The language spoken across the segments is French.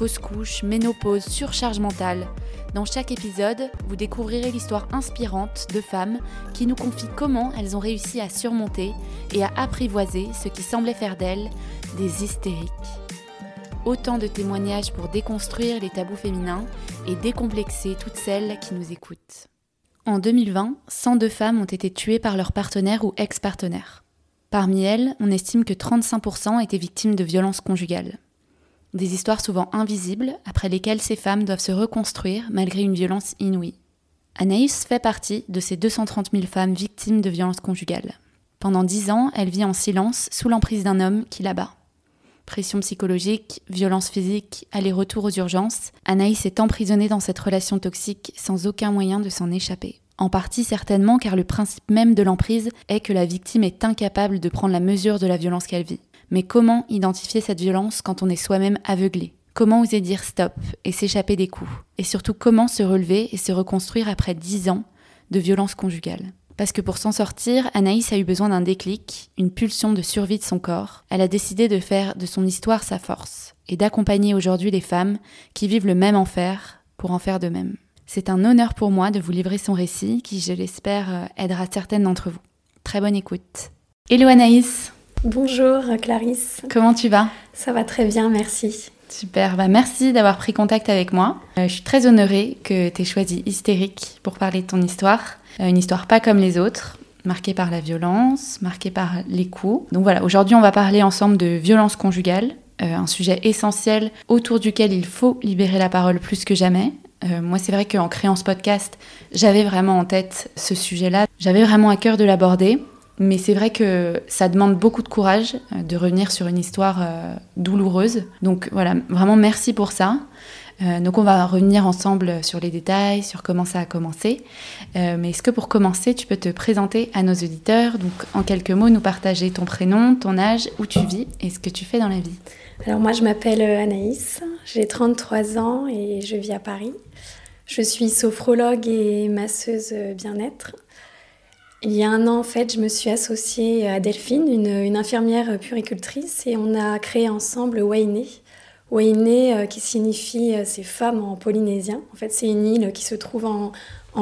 fausse couche, ménopause, surcharge mentale. Dans chaque épisode, vous découvrirez l'histoire inspirante de femmes qui nous confient comment elles ont réussi à surmonter et à apprivoiser ce qui semblait faire d'elles des hystériques. Autant de témoignages pour déconstruire les tabous féminins et décomplexer toutes celles qui nous écoutent. En 2020, 102 femmes ont été tuées par leur partenaire ou ex-partenaire. Parmi elles, on estime que 35% étaient victimes de violences conjugales. Des histoires souvent invisibles, après lesquelles ces femmes doivent se reconstruire malgré une violence inouïe. Anaïs fait partie de ces 230 000 femmes victimes de violences conjugales. Pendant dix ans, elle vit en silence sous l'emprise d'un homme qui la bat. Pression psychologique, violence physique, aller-retour aux urgences, Anaïs est emprisonnée dans cette relation toxique sans aucun moyen de s'en échapper. En partie certainement car le principe même de l'emprise est que la victime est incapable de prendre la mesure de la violence qu'elle vit. Mais comment identifier cette violence quand on est soi-même aveuglé? Comment oser dire stop et s'échapper des coups? Et surtout comment se relever et se reconstruire après dix ans de violence conjugale? Parce que pour s'en sortir, Anaïs a eu besoin d'un déclic, une pulsion de survie de son corps. Elle a décidé de faire de son histoire sa force et d'accompagner aujourd'hui les femmes qui vivent le même enfer pour en faire de même. C'est un honneur pour moi de vous livrer son récit qui, je l'espère, euh, aidera certaines d'entre vous. Très bonne écoute. Hello Anaïs Bonjour Clarisse. Comment tu vas? Ça va très bien, merci. Super, bah merci d'avoir pris contact avec moi. Euh, je suis très honorée que tu aies choisi Hystérique pour parler de ton histoire. Euh, une histoire pas comme les autres, marquée par la violence, marquée par les coups. Donc voilà, aujourd'hui on va parler ensemble de violence conjugale, euh, un sujet essentiel autour duquel il faut libérer la parole plus que jamais. moi c'est vrai qu'en créant ce podcast, j'avais vraiment en tête ce sujet-là, j'avais vraiment à cœur de l'aborder. Mais c'est vrai que ça demande beaucoup de courage euh, de revenir sur une histoire euh, douloureuse. Donc voilà, vraiment merci pour ça. Euh, donc on va revenir ensemble sur les détails, sur comment ça a commencé. mais est-ce que pour commencer, tu peux te présenter à nos auditeurs? Donc en quelques mots, nous partager ton prénom, ton âge, où tu vis et ce que tu fais dans la vie. Alors moi je m'appelle Anaïs, j'ai 33 ans et je vis à Paris. Je suis sophrologue et masseuse bien-être. Il y a un an, en fait, je me suis associée à Delphine, une, infirmière puricultrice, et on a créé ensemble Wainé. Wainé, euh, qui signifie euh, ces femmes en polynésien. En fait, c'est une île qui se trouve en,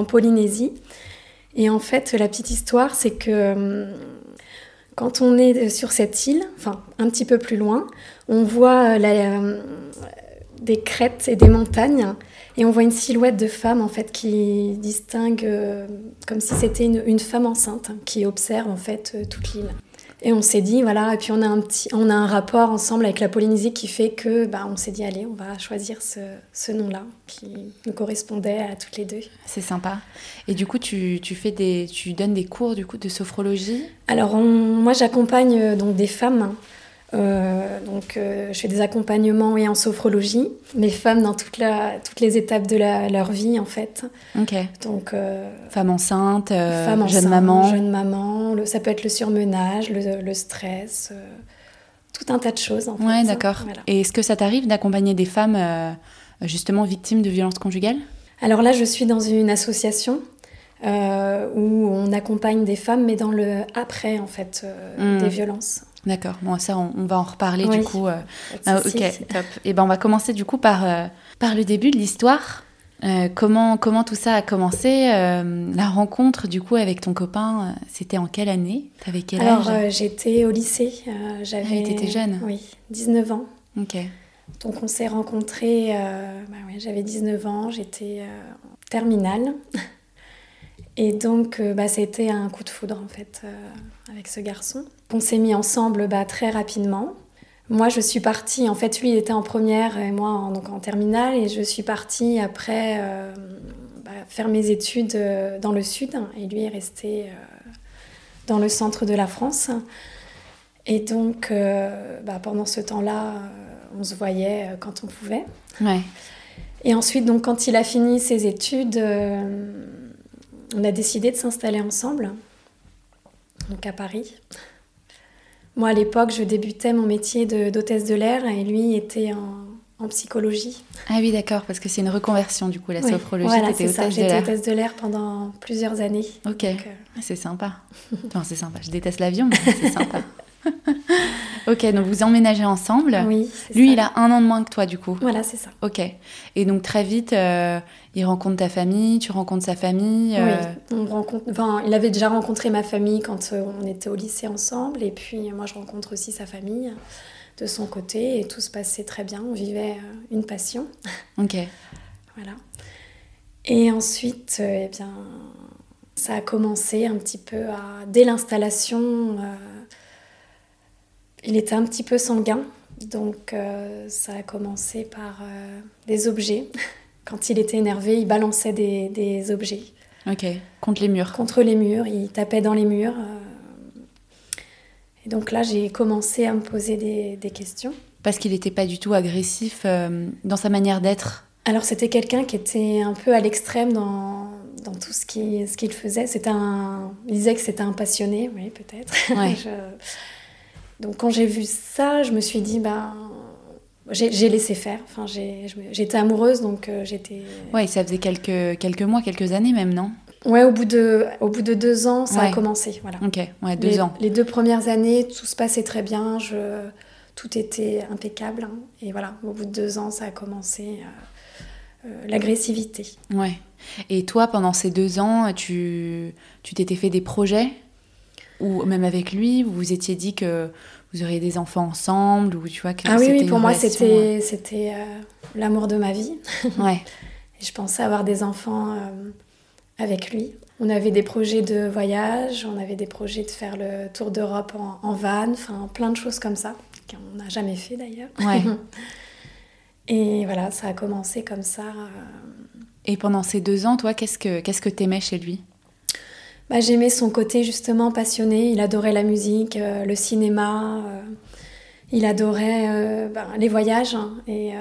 Polynésie. Et en fait, la petite histoire, c'est que euh, quand on est sur cette île, enfin un petit peu plus loin, on voit des crêtes et des montagnes et on voit une silhouette de femme en fait qui distingue euh, comme si c'était une, femme enceinte hein, qui observe en fait euh, toute l'île. Et on s'est dit voilà, et puis on a un petit, on a un rapport ensemble avec la Polynésie qui fait que bah on s'est dit allez, on va choisir ce, ce nom-là qui nous correspondait à toutes les deux. C'est sympa. Et du coup, tu, tu, fais des, tu donnes des cours du coup de sophrologie? Alors moi, j'accompagne euh, donc des femmes. Hein, euh, donc, euh, je fais des accompagnements et en sophrologie, les femmes dans toute la, toutes les étapes de leur vie, en fait. Ok. Donc, euh, femme enceinte, femme jeune maman. Jeune maman, le, ça peut être le surmenage, le, le stress, tout un tas de choses, en fait. Ouais, d'accord. Et est-ce que ça t'arrive d'accompagner des femmes, justement, victimes de violences conjugales? Alors là, je suis dans une association. où on accompagne des femmes, mais dans le après, en fait, hmm. des violences. D'accord, bon, ça, on, va en reparler du coup. Euh, ah, ok, top. Et ben, on va commencer du coup par, euh, par le début de l'histoire. Euh, comment, comment tout ça a commencé La rencontre du coup avec ton copain, c'était en quelle année? T'avais quel âge? Alors, j'étais au lycée. j'avais. Ah, t'étais jeune Oui, 19 ans. Ok. Donc, on s'est rencontrés. Bah, j'avais 19 ans, j'étais terminale. Et donc, bah, ça a été un coup de foudre en fait avec ce garçon. On s'est mis ensemble bah, très rapidement. Moi, je suis partie, en fait, lui, il était en première et moi en, donc en terminale, et je suis partie après euh, bah, faire mes études euh, dans le sud, et lui est resté euh, dans le centre de la France. Et donc, bah, pendant ce temps-là, on se voyait quand on pouvait. Ouais. Et ensuite, donc, quand il a fini ses études, euh, on a décidé de s'installer ensemble, donc à Paris. Moi, à l'époque, je débutais mon métier d'hôtesse de, l'air et lui était en, psychologie. Ah oui, d'accord, parce que c'est une reconversion du coup, la sophrologie. Voilà, c'est ça. J'étais hôtesse de l'air pendant plusieurs années. Ok, euh, c'est sympa. enfin, c'est sympa. Je déteste l'avion, mais c'est sympa. ok, donc vous emménagez ensemble. Oui. Lui, il a un an de moins que toi, du coup. Voilà, c'est ça. Ok. Et donc très vite, euh, il rencontre ta famille, tu rencontres sa famille. Euh, oui. On rencontre. Enfin, il avait déjà rencontré ma famille quand euh, on était au lycée ensemble, et puis moi, je rencontre aussi sa famille de son côté, et tout se passait très bien. On vivait une passion. Ok. voilà. Et ensuite, eh bien, ça a commencé un petit peu à dès l'installation il était un petit peu sanguin, donc euh, ça a commencé par euh, des objets. Quand il était énervé, il balançait des, objets. Ok, contre les murs. Contre les murs, il tapait dans les murs. Euh. Et donc là, j'ai commencé à me poser des, questions. Parce qu'il n'était pas du tout agressif dans sa manière d'être Alors c'était quelqu'un qui était un peu à l'extrême dans, dans tout ce qu'il ce faisait. C'était un... Il disait que c'était un passionné, oui, peut-être. Ouais. Donc quand j'ai vu ça, je me suis dit, ben, j'ai laissé faire. Enfin, j'étais amoureuse, donc euh, j'étais. Ouais, ça faisait quelques, quelques mois, quelques années même, non? Ouais, au bout de, au bout de deux ans, ça a commencé. Voilà. Ok, ouais, deux ans. Les deux premières années, tout se passait très bien. Je, tout était impeccable. Hein. et voilà, au bout de deux ans, ça a commencé euh, euh, l'agressivité. Ouais. Et toi, pendant ces deux ans, tu t'étais fait des projets? Ou même avec lui, vous vous étiez dit que vous auriez des enfants ensemble ou tu vois que Ah oui, oui pour moi c'était euh, c'était euh, l'amour de ma vie. Ouais. Et je pensais avoir des enfants euh, avec lui. On avait des projets de voyage, on avait des projets de faire le tour d'Europe en, en, van, enfin plein de choses comme ça qu'on n'a jamais fait d'ailleurs. Ouais. Et voilà, ça a commencé comme ça. Et pendant ces deux ans, toi, qu'est-ce que qu'est-ce que t'aimais chez lui? Bah, J'aimais son côté justement passionné. Il adorait la musique, euh, le cinéma. Euh, il adorait euh, bah, les voyages. Hein, et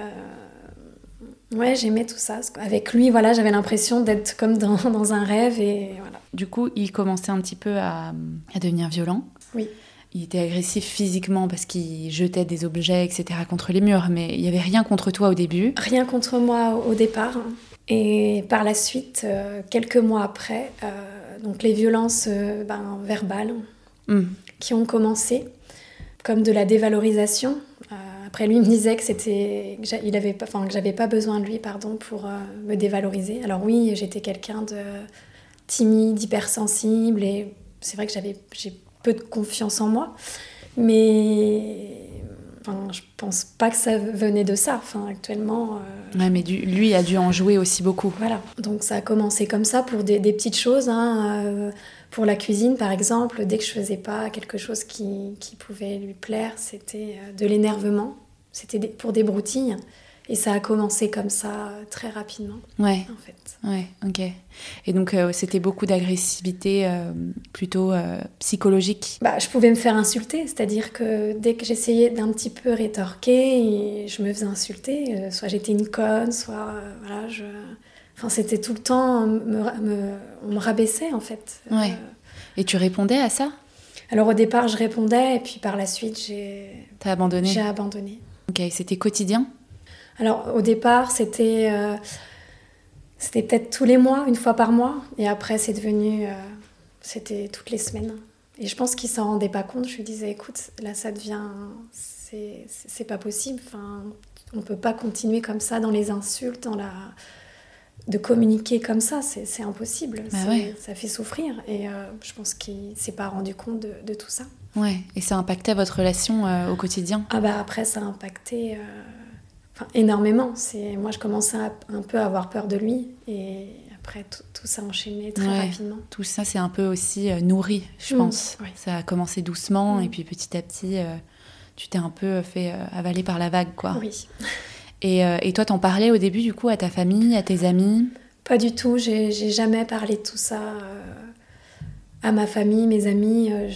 ouais, j'aimais tout ça. Avec lui, voilà, j'avais l'impression d'être comme dans, dans, un rêve. Et voilà. Du coup, il commençait un petit peu à, à devenir violent. Oui. Il était agressif physiquement parce qu'il jetait des objets, etc., contre les murs, mais il n'y avait rien contre toi au début. Rien contre moi au départ. Hein. Et par la suite, quelques mois après, donc les violences euh, ben, verbales hmm. qui ont commencé, comme de la dévalorisation. Euh, après, lui il me disait que c'était, il avait pas, enfin que j'avais pas besoin de lui, pardon, pour euh, me dévaloriser. Alors oui, j'étais quelqu'un de timide, hypersensible, et c'est vrai que j'avais, j'ai peu de confiance en moi, mais Enfin, je pense pas que ça venait de ça. Enfin, actuellement. Euh... Ouais, mais du, lui a dû en jouer aussi beaucoup. Voilà. Donc ça a commencé comme ça pour des, des petites choses. Hein, euh, pour la cuisine, par exemple, dès que je faisais pas quelque chose qui, qui pouvait lui plaire, c'était euh, de l'énervement. C'était pour des broutilles. Et ça a commencé comme ça très rapidement. Ouais. En fait. Ouais, ok. Et donc euh, c'était beaucoup d'agressivité euh, plutôt euh, psychologique. Bah, je pouvais me faire insulter, c'est-à-dire que dès que j'essayais d'un petit peu rétorquer, je me faisais insulter. soit j'étais une conne, soit voilà, je. Enfin, c'était tout le temps, me, on me rabaissait en fait. Ouais. Et tu répondais à ça? Alors au départ, je répondais, et puis par la suite, j'ai. T'as abandonné? J'ai abandonné. Ok, c'était quotidien? Alors au départ, c'était euh, c'était peut-être tous les mois, une fois par mois, et après c'est devenu euh, c'était toutes les semaines. Et je pense qu'il s'en rendait pas compte. Je lui disais, écoute, là ça devient c'est pas possible. Enfin, on peut pas continuer comme ça dans les insultes, dans la de communiquer comme ça, c'est impossible. Bah ça fait souffrir. Et euh, je pense qu'il s'est pas rendu compte de, de, tout ça. Ouais. Et ça impactait votre relation au quotidien? Ah bah après ça a impacté énormément. C'est moi, je commençais un peu à avoir peur de lui et après tout, tout ça enchaîné très rapidement. Tout ça, c'est un peu aussi euh, nourri, je mm, pense. Ça a commencé doucement mm. et puis petit à petit, euh, tu t'es un peu fait euh, avaler par la vague, quoi. Oui. Et, et toi, t'en parlais au début, du coup, à ta famille, à tes amis? Pas du tout. J'ai jamais parlé de tout ça à ma famille, mes amis. euh,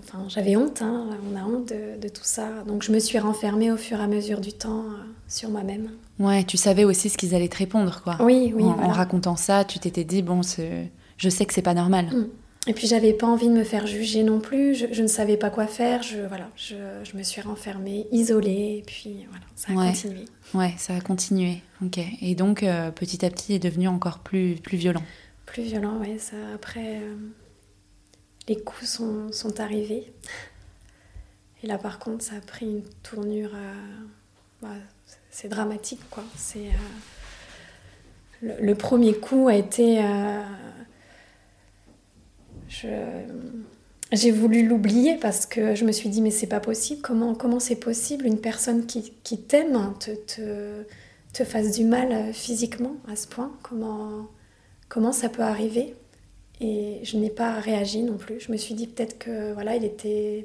enfin, j'avais honte, hein, on a honte de, de tout ça. Donc je me suis renfermée au fur et à mesure du temps euh, sur moi-même. Ouais, tu savais aussi ce qu'ils allaient te répondre, quoi. Oui, oui. en, racontant ça, tu t'étais dit, bon, je sais que c'est pas normal. Mm. Et puis j'avais pas envie de me faire juger non plus. Je, je ne savais pas quoi faire. Je, voilà, je, je me suis renfermée, isolée. Et puis voilà, ça a Ouais. continué. Ouais, ça a continué. Ok. Et donc, euh, petit à petit, est devenu encore plus, plus violent. Plus violent, oui. Ça, après, euh, les coups sont, arrivés. Et là, par contre, ça a pris une tournure. euh, bah, c'est dramatique, quoi. C'est euh, le, premier coup a été. euh, j'ai voulu l'oublier parce que je me suis dit mais c'est pas possible. Comment comment c'est possible une personne qui, qui t'aime te, te te fasse du mal physiquement à ce point? Comment comment ça peut arriver? Et je n'ai pas réagi non plus. Je me suis dit peut-être que voilà, il était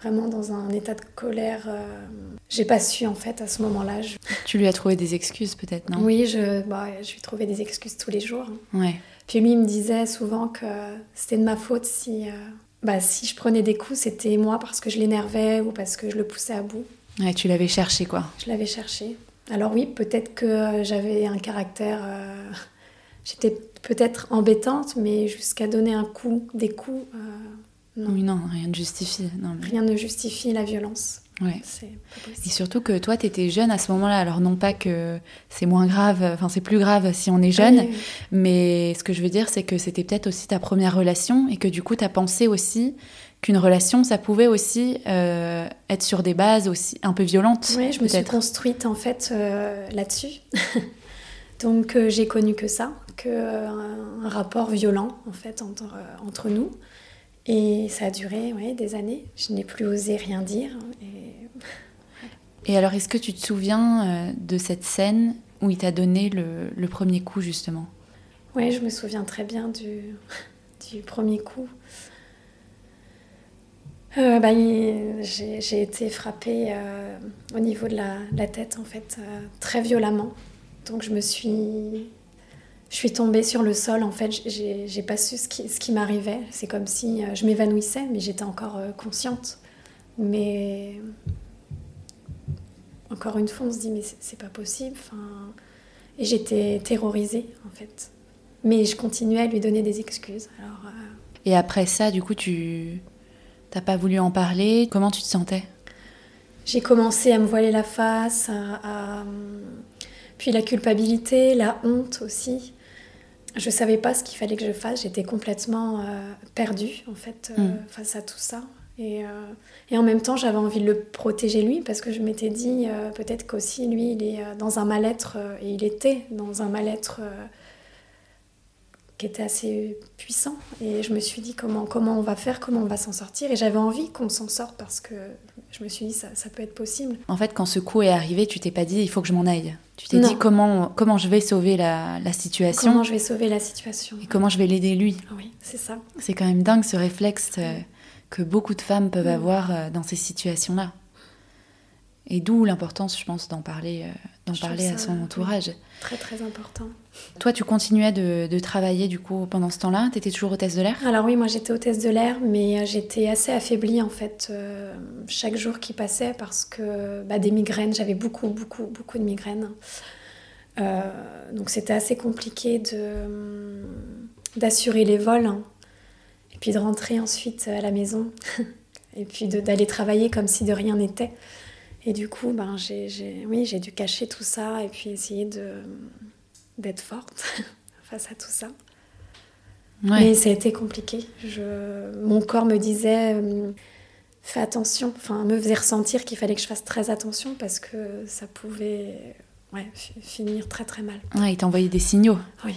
vraiment dans un état de colère. euh, J'ai pas su en fait à ce moment-là. Je- Tu lui as trouvé des excuses, peut-être, non? Oui, je, bah, je lui trouvais des excuses tous les jours. Ouais. Puis lui, il me disait souvent que c'était de ma faute si, euh, bah, si je prenais des coups, c'était moi parce que je l'énervais ou parce que je le poussais à bout. Ouais, tu l'avais cherché, quoi. Je l'avais cherché. Alors oui, peut-être que euh, j'avais un caractère... euh, J'étais peut-être embêtante, mais jusqu'à donner un coup, des coups, euh, non. Oui, non, rien ne justifie. Non, mais- Rien ne justifie la violence. Ouais. Et surtout que toi, tu étais jeune à ce moment-là. Alors, non pas que c'est moins grave, enfin, c'est plus grave si on est jeune, Oui, oui. mais ce que je veux dire, c'est que c'était peut-être aussi ta première relation et que du coup, tu as pensé aussi qu'une relation, ça pouvait aussi euh, être sur des bases aussi un peu violentes. Oui, je me suis construite en fait euh, là-dessus. Donc euh, j'ai connu que ça, que euh, rapport violent en fait entre, euh, entre nous. Et ça a duré ouais, des années. Je n'ai plus osé rien dire. Et... Et alors, est-ce que tu te souviens euh, de cette scène où il t'a donné le, le premier coup, justement? Ouais, je me souviens très bien du, du premier coup. Euh, bah, j'ai j'ai été frappée euh, au niveau de la, la tête, en fait, euh, très violemment. Donc je me suis... Je suis tombée sur le sol, en fait, j'ai pas su ce qui, ce qui m'arrivait. C'est comme si euh, je m'évanouissais, mais j'étais encore euh, consciente. Mais encore une fois, on se dit, mais c'est- c'est pas possible. Enfin... Et j'étais terrorisée, en fait. Mais je continuais à lui donner des excuses. Alors, euh, Et après ça, du coup, tu t'as pas voulu en parler Comment tu te sentais? J'ai commencé à me voiler la face, à, à- puis la culpabilité, la honte aussi. Je savais pas ce qu'il fallait que je fasse. J'étais complètement euh, perdue en fait euh, Mm. face à tout ça. Et, euh, et en même temps, j'avais envie de le protéger lui parce que je m'étais dit peut-être qu'aussi lui, il est dans un mal-être et il était dans un mal-être qui était assez puissant. Et je me suis dit comment, comment on va faire, comment on va s'en sortir. Et j'avais envie qu'on s'en sorte parce que je me suis dit ça, ça peut être possible. En fait, quand ce coup est arrivé, tu t'es pas dit il faut que je m'en aille. Tu t'es dit comment, comment je vais sauver la, la situation Comment je vais sauver la situation et comment je vais l'aider lui. Oui, c'est ça. C'est quand même dingue ce réflexe euh, que beaucoup de femmes peuvent Mm. avoir euh, dans ces situations-là. Et d'où l'importance, je pense, d'en parler, euh, d'en parler à son oui. entourage. Très très important. Toi, tu continuais de, de travailler du coup pendant ce temps-là? Tu étais toujours hôtesse de l'air? Alors oui, moi j'étais hôtesse de l'air, mais euh, j'étais assez affaiblie en fait euh, chaque jour qui passait parce que bah, des migraines, j'avais beaucoup beaucoup beaucoup de migraines. Euh, donc c'était assez compliqué de d'assurer les vols hein, et puis de rentrer ensuite à la maison et puis d'aller travailler comme si de rien n'était. Et du coup, ben, j'ai, j'ai- oui, j'ai dû cacher tout ça et puis essayer de, d'être forte face à tout ça. Ouais. Mais ça a été compliqué. Je... Mon corps me disait euh, fais attention, enfin me faisait ressentir qu'il fallait que je fasse très attention parce que ça pouvait ouais, fi- finir très très mal. Ouais, il t'envoyait des signaux. Oui,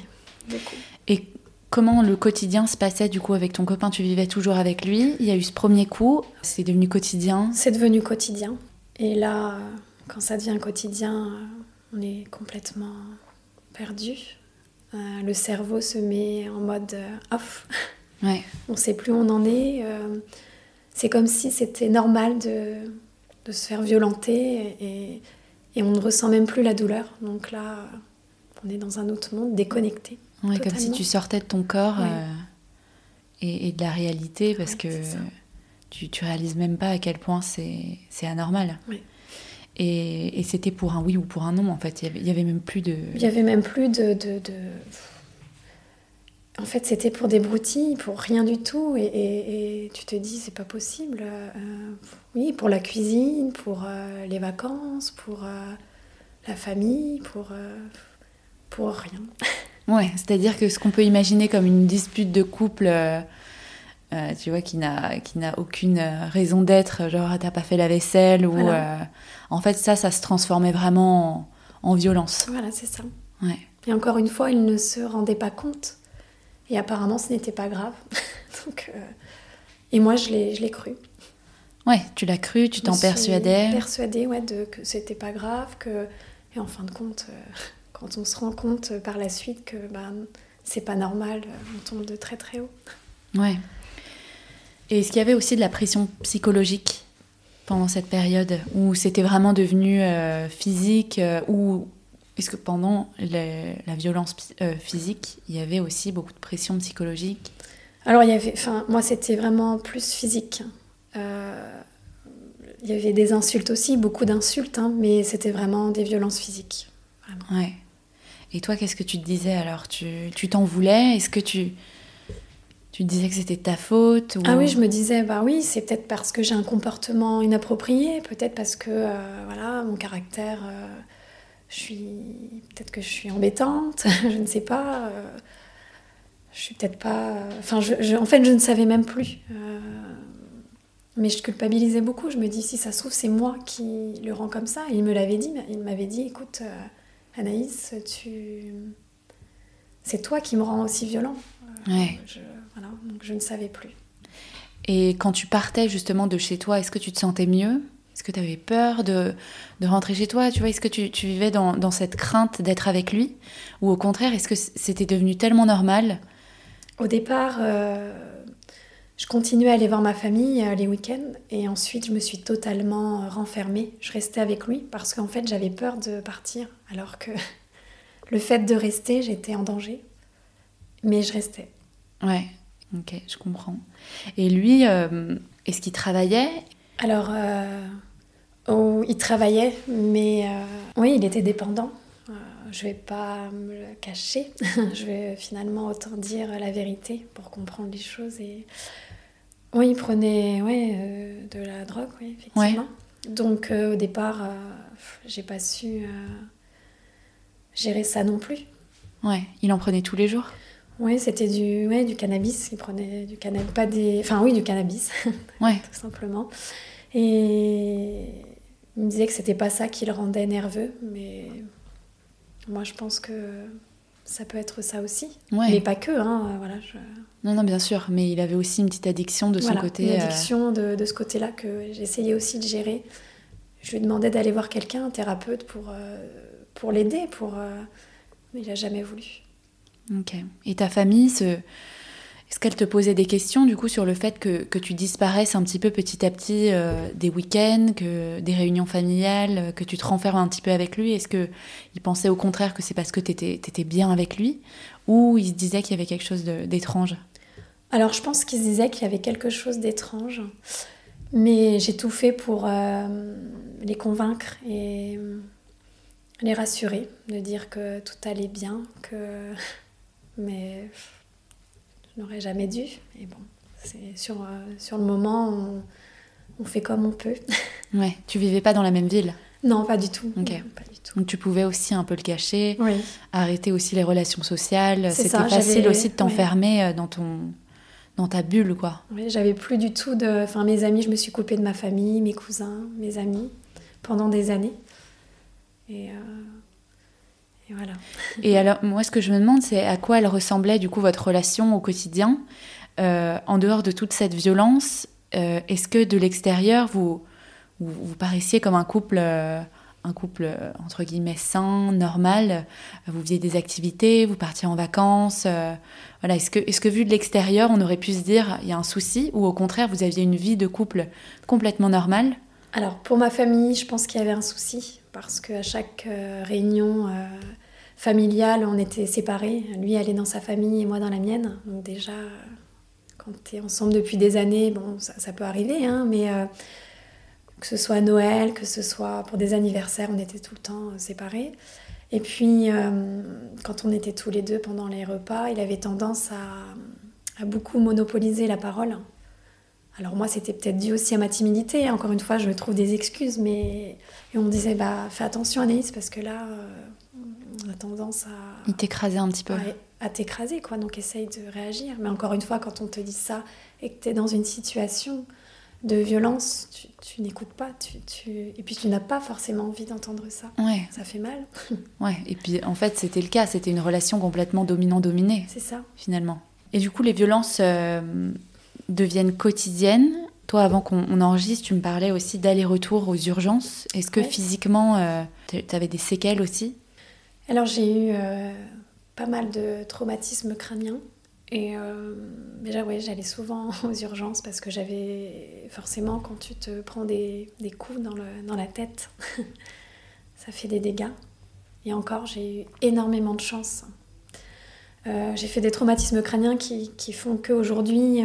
beaucoup. Et comment le quotidien se passait du coup avec ton copain? Tu vivais toujours avec lui? Il y a eu ce premier coup? C'est devenu quotidien? C'est devenu quotidien. Et là, quand ça devient quotidien, on est complètement perdu. Euh, le cerveau se met en mode euh, off. Ouais. On ne sait plus où on en est. euh, c'est comme si c'était normal de, de se faire violenter et, et on ne ressent même plus la douleur. Donc là, on est dans un autre monde, déconnecté. Ouais, comme si tu sortais de ton corps Ouais. euh, et, de la réalité parce que tu, tu réalises même pas à quel point c'est anormal. Oui. Et, et c'était pour un oui ou pour un non, en fait. Il y avait, même plus de. Il y avait même plus de. de, de... En fait, c'était pour des broutilles, pour rien du tout. Et, et, tu te dis, c'est pas possible. Euh, oui, pour la cuisine, pour euh, les vacances, pour euh, la famille, pour, pour rien. Ouais, c'est-à-dire que ce qu'on peut imaginer comme une dispute de couple euh, tu vois, qui n'a, qui n'a aucune euh, raison d'être, genre ah, t'as pas fait la vaisselle, ou euh, en fait ça, ça se transformait vraiment en, violence. Voilà, c'est ça. Ouais. Et encore une fois, il ne se rendait pas compte, et apparemment ce n'était pas grave. Donc, Et moi, je l'ai, je l'ai cru. Ouais, tu l'as cru, tu t'en persuadais. Persuadée, ouais, de, que c'était pas grave, que et en fin de compte, quand on se rend compte par la suite que bah, c'est pas normal, on tombe de très très haut. Ouais. Et est-ce qu'il y avait aussi de la pression psychologique pendant cette période où c'était vraiment devenu euh, physique euh, ou est-ce que pendant la violence euh, physique, il y avait aussi beaucoup de pression psychologique? Alors, il y avait, enfin, moi, c'était vraiment plus physique. il y avait des insultes aussi, beaucoup d'insultes, hein, mais c'était vraiment des violences physiques. Ouais. Et toi, qu'est-ce que tu te disais alors? Tu t'en voulais? Est-ce que tu tu te disais que c'était ta faute Ah oui, je me disais, bah oui, c'est peut-être parce que j'ai un comportement inapproprié, peut-être parce que, euh, voilà, mon caractère, euh, je suis... Peut-être que je suis embêtante, je ne sais pas. Euh, je suis peut-être pas... Enfin, je, en fait, je ne savais même plus. mais je culpabilisais beaucoup. Je me dis, si ça se trouve, c'est moi qui le rend comme ça. il me l'avait dit, il m'avait dit, écoute, Anaïs, tu... C'est toi qui me rends aussi violent. Ouais. Voilà, donc je ne savais plus. Et quand tu partais justement de chez toi, est-ce que tu te sentais mieux? Est-ce que tu avais peur de, de, rentrer chez toi? Tu vois, est-ce que tu, tu vivais dans, dans, cette crainte d'être avec lui? Ou au contraire, est-ce que c'était devenu tellement normal? Au départ, euh, je continuais à aller voir ma famille euh, les week-ends et ensuite je me suis totalement renfermée. Je restais avec lui parce qu'en fait j'avais peur de partir alors que le fait de rester, j'étais en danger. Mais je restais. Ouais. Ok, je comprends. Et lui, euh, est-ce qu'il travaillait? Alors, euh, oh, il travaillait, mais euh, oui, il était dépendant. je vais pas me le cacher. je vais finalement autant dire la vérité pour comprendre les choses. Et oui, il prenait ouais, de la drogue, oui, effectivement. Donc au départ, j'ai pas su gérer ça non plus. Ouais, il en prenait tous les jours? Oui, c'était du, ouais, du cannabis. Il prenait du cannabis, pas des... Enfin oui, du cannabis, ouais. tout simplement. Et il me disait que c'était pas ça qui le rendait nerveux, mais moi je pense que ça peut être ça aussi. Ouais. Mais pas que, hein, voilà. Non, non, bien sûr, mais il avait aussi une petite addiction de son côté. Une euh, addiction de, de, ce côté-là que j'essayais aussi de gérer. Je lui demandais d'aller voir quelqu'un, un thérapeute, pour, euh, pour l'aider, pour... Euh, mais il a jamais voulu. Ok. Et ta famille, est-ce qu'elle te posait des questions du coup sur le fait que, que tu disparaisses un petit peu petit à petit euh, des week-ends, que des réunions familiales, que tu te renfermes un petit peu avec lui? Est-ce qu'il pensait au contraire que c'est parce que tu étais, bien avec lui? Ou il se disait qu'il y avait quelque chose d'étrange? Alors je pense qu'il se disait qu'il y avait quelque chose d'étrange. Mais j'ai tout fait pour euh, les convaincre et les rassurer, de dire que tout allait bien, que mais je n'aurais jamais dû. Et bon, c'est sur, euh, sur le moment, on, on, fait comme on peut. ouais, tu vivais pas dans la même ville? Non, pas du tout. Ok. pas du tout. Donc tu pouvais aussi un peu le cacher, oui. arrêter aussi les relations sociales. C'était facile aussi de t'enfermer euh, dans ton dans ta bulle, quoi. Oui, j'avais plus du tout de... Enfin, mes amis, je me suis coupée de ma famille, mes cousins, mes amis, pendant des années. Et... Euh, et voilà. Et alors, moi, ce que je me demande, c'est à quoi elle ressemblait, du coup, votre relation au quotidien, euh, en dehors de toute cette violence. Euh, est-ce que de l'extérieur, vous, vous, paraissiez comme un couple, euh, un couple, entre guillemets, sain, normal Vous faisiez des activités, vous partiez en vacances voilà, Est-ce que, est que, vu de l'extérieur, on aurait pu se dire, il y a un souci Ou au contraire, vous aviez une vie de couple complètement normale? Alors pour ma famille, je pense qu'il y avait un souci parce qu'à chaque euh, réunion euh, familiale, on était séparés. Lui allait dans sa famille et moi dans la mienne. Donc déjà, quand tu es ensemble depuis des années, ça, peut arriver, hein, mais que ce soit Noël, que ce soit pour des anniversaires, on était tout le temps séparés. Et puis, quand on était tous les deux pendant les repas, il avait tendance à beaucoup monopoliser la parole. Alors moi, c'était peut-être dû aussi à ma timidité. Encore une fois, je trouve des excuses, mais et on me disait, bah, fais attention Anaïs, parce que là, on a tendance à... Il t'écrasait un petit peu. À, t'écraser, quoi. Donc essaye de réagir. Mais encore une fois, quand on te dit ça et que tu es dans une situation de violence, tu, n'écoutes pas. Tu, Et puis tu n'as pas forcément envie d'entendre ça. Ouais. Ça fait mal. ouais. Et puis en fait, c'était le cas. C'était une relation complètement dominant-dominée. C'est ça. Finalement. Et du coup, les violences euh, deviennent quotidiennes. Toi, avant qu'on enregistre, tu me parlais aussi d'aller-retour aux urgences. Est-ce que physiquement, euh, tu avais des séquelles aussi? Alors j'ai eu euh, pas mal de traumatismes crâniens. Et euh, déjà, ouais, j'allais souvent aux urgences parce que j'avais forcément, quand tu te prends des, des coups dans, le, dans, la tête, ça fait des dégâts. Et encore, j'ai eu énormément de chance. Euh, j'ai fait des traumatismes crâniens qui, qui font qu'aujourd'hui,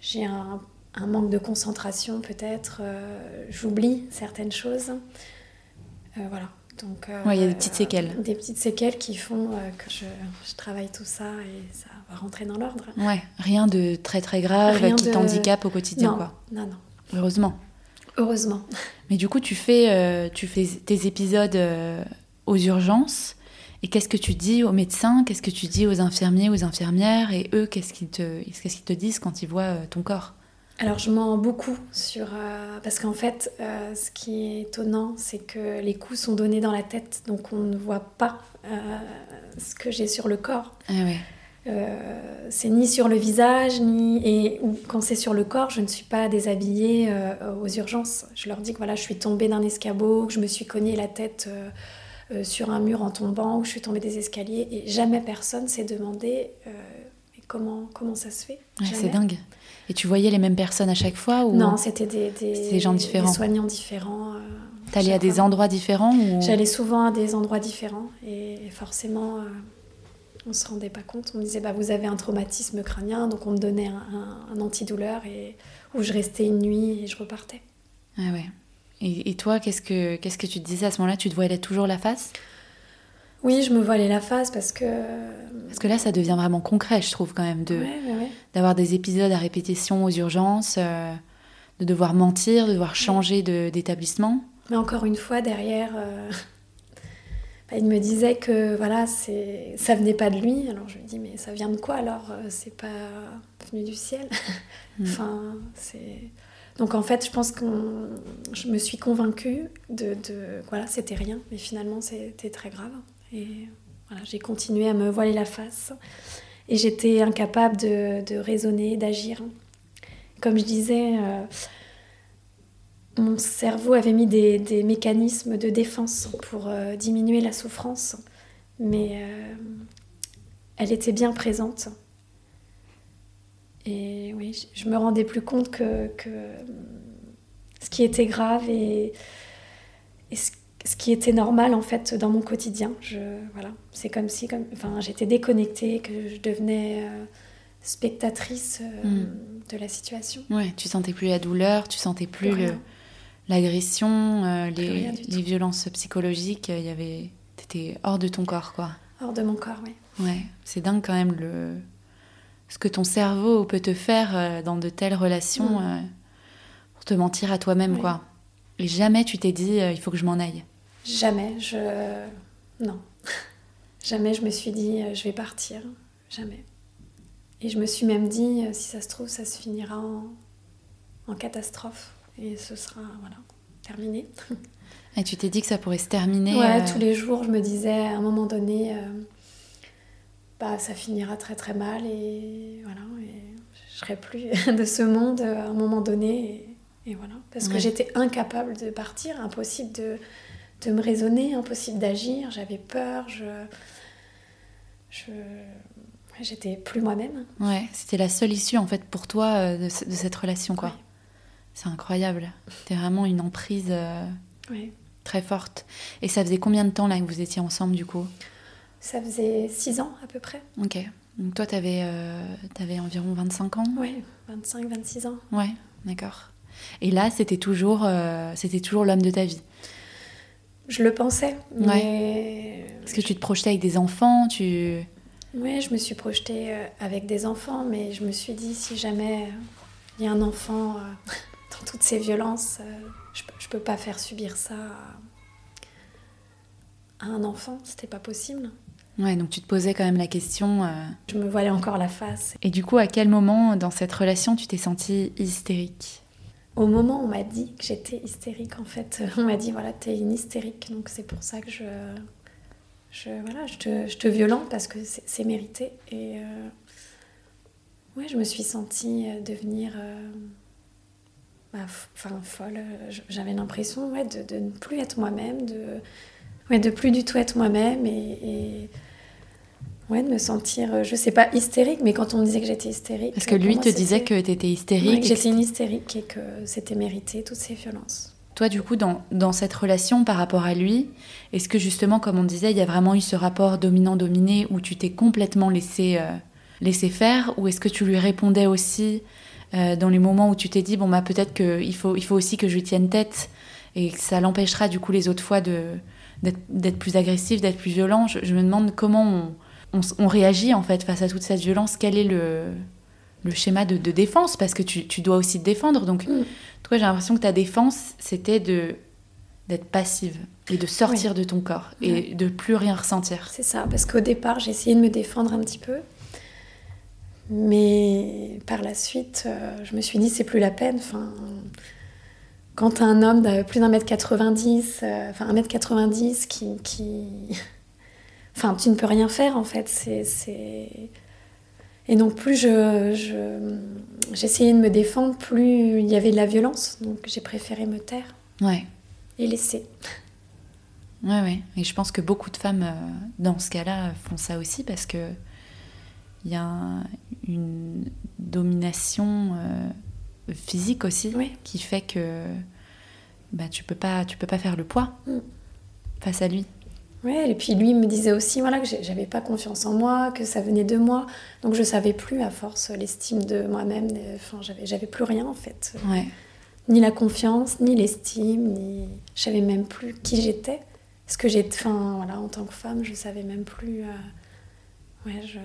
j'ai un, un, manque de concentration peut-être. J'oublie certaines choses. voilà, donc, il y a des petites séquelles. Des petites séquelles qui font euh, que je, travaille tout ça et ça va rentrer dans l'ordre. Ouais, rien de très très grave qui t'handicape au quotidien, non, quoi. Non, non. Heureusement. Heureusement. Mais du coup, tu fais, euh, tu fais tes épisodes euh, aux urgences. Et qu'est-ce que tu dis aux médecins Qu'est-ce que tu dis aux infirmiers, aux infirmières Et eux, qu'est-ce qu'ils te, qu'est-ce qu'ils te disent quand ils voient ton corps? Alors je mens beaucoup sur... Euh, parce qu'en fait, euh, ce qui est étonnant, c'est que les coups sont donnés dans la tête, donc on ne voit pas euh, ce que j'ai sur le corps. Ah c'est ni sur le visage, ni... Et quand c'est sur le corps, je ne suis pas déshabillée aux urgences. Je leur dis que voilà, je suis tombée d'un escabeau, que je me suis cogné la tête... sur un mur en tombant, ou je suis tombée des escaliers, et jamais personne s'est demandé comment, comment ça se fait? c'est dingue. Et tu voyais les mêmes personnes à chaque fois ou... Non, c'était des, gens différents. Des soignants différents. Euh, T'allais à des endroits différents ou... J'allais souvent à des endroits différents et forcément, euh, on se rendait pas compte. On me disait, bah, vous avez un traumatisme crânien, donc on me donnait un, antidouleur et où je restais une nuit et je repartais. Ah ouais. Et, toi, qu'est-ce que, qu'est-ce que tu te disais à ce moment-là? Tu te voilais toujours la face? Oui, je me voilais la face parce que. Parce que là, ça devient vraiment concret, je trouve, quand même, de d'avoir des épisodes à répétition aux urgences, euh, de devoir mentir, de devoir changer d'établissement. Mais encore une fois, derrière, euh, bah, il me disait que voilà, c'est ça venait pas de lui. Alors je lui dis, mais ça vient de quoi alors euh, C'est pas venu du ciel? Mm. enfin, c'est. Donc en fait, je pense que je me suis convaincue de, voilà, c'était rien, mais finalement c'était très grave. Et voilà, j'ai continué à me voiler la face. Et j'étais incapable de, raisonner, d'agir. Comme je disais, euh, mon cerveau avait mis des, mécanismes de défense pour euh, diminuer la souffrance. Mais euh, elle était bien présente. Et oui, je me rendais plus compte que, que ce qui était grave et, et ce ce qui était normal en fait dans mon quotidien. Je, voilà, c'est comme si, comme, enfin, j'étais déconnectée, que je devenais euh, spectatrice euh, hmm. de la situation. Ouais, tu sentais plus la douleur, tu sentais plus, l'agression, euh, les, les, violences psychologiques. Il y avait, t'étais hors de ton corps, quoi. Hors de mon corps, oui. Ouais, c'est dingue quand même le ce que ton cerveau peut te faire dans de telles relations hmm. pour te mentir à toi-même, quoi. Et jamais tu t'es dit il faut que je m'en aille. Jamais, je... Non. Jamais je me suis dit, euh, je vais partir. Jamais. Et je me suis même dit, euh, si ça se trouve, ça se finira en, catastrophe. Et ce sera, voilà, terminé. Et tu t'es dit que ça pourrait se terminer Ouais, euh, tous les jours, je me disais, à un moment donné, bah, ça finira très très mal. Et voilà, et je serai plus de ce monde à un moment donné. Et, voilà. Parce que j'étais incapable de partir, impossible de de me raisonner, impossible d'agir, j'avais peur, je, je, j'étais plus moi-même. Ouais, c'était la seule issue en fait pour toi euh, de, cette relation quoi. C'est incroyable. C'était vraiment une emprise euh, très forte. Et ça faisait combien de temps là que vous étiez ensemble du coup? Ça faisait six ans à peu près. Ok. Donc toi, tu avais, environ 25 ans? Oui, 25, 26 ans. Ouais, d'accord. Et là, c'était toujours, c'était toujours l'homme de ta vie? Je le pensais. Mais... Est-ce que tu te projetais avec des enfants tu... Oui, je me suis projetée avec des enfants, mais je me suis dit, si jamais il y a un enfant dans toutes ces violences, je, je peux pas faire subir ça à un enfant, c'était pas possible. Ouais, donc tu te posais quand même la question. Euh, je me voilais encore la face. Et du coup, à quel moment dans cette relation tu t'es sentie hystérique? Au moment où on m'a dit que j'étais hystérique, en fait, on m'a dit voilà, t'es une hystérique, donc c'est pour ça que je, je voilà, je te, je te violente parce que c'est mérité. Et euh, ouais, je me suis sentie euh, devenir bah, enfin folle. J'avais l'impression ouais, de, de, ne plus être moi-même, de ouais, de plus du tout être moi-même et, ouais, de me sentir, euh, je sais pas, hystérique, mais quand on me disait que j'étais hystérique. Parce que lui te disait que tu étais hystérique. que j'étais une hystérique et que c'était mérité, toutes ces violences. Toi, du coup, dans, dans cette relation par rapport à lui, est-ce que justement, comme on disait, il y a vraiment eu ce rapport dominant-dominé où tu t'es complètement laissé, euh, laissé faire Ou est-ce que tu lui répondais aussi euh, dans les moments où tu t'es dit, bon, bah, peut-être qu'il faut, il faut aussi que je lui tienne tête et que ça l'empêchera, du coup, les autres fois de, d'être plus agressif, d'être plus violent? Je, me demande comment on, réagit en fait face à toute cette violence. Quel est le, le schéma de, défense? Parce que tu, dois aussi te défendre. Donc, mm. toi, j'ai l'impression que ta défense, c'était de d'être passive et de sortir de ton corps et de plus rien ressentir. C'est ça, parce qu'au départ, j'ai essayé de me défendre un petit peu. Mais par la suite, euh, je me suis dit, c'est plus la peine. Enfin, quand un homme de plus d'un mètre 90, euh, enfin un mètre 90 qui, qui... Enfin, tu ne peux rien faire en fait. C'est, Et donc plus je, j'essayais de me défendre, plus il y avait de la violence. Donc j'ai préféré me taire. Ouais. Et laisser. Ouais, ouais. Et je pense que beaucoup de femmes, euh, dans ce cas-là, font ça aussi parce que il y a une domination euh, physique aussi qui fait que bah, tu peux pas tu peux pas faire le poids mm. face à lui. Ouais, et puis lui me disait aussi voilà que j'avais pas confiance en moi, que ça venait de moi, donc je savais plus à force l'estime de moi-même. Enfin, j'avais j'avais plus rien en fait. Ouais. Ni la confiance, ni l'estime, ni je savais même plus qui j'étais. Ce que j'ai, enfin voilà, en tant que femme, je savais même plus. Euh, ouais, je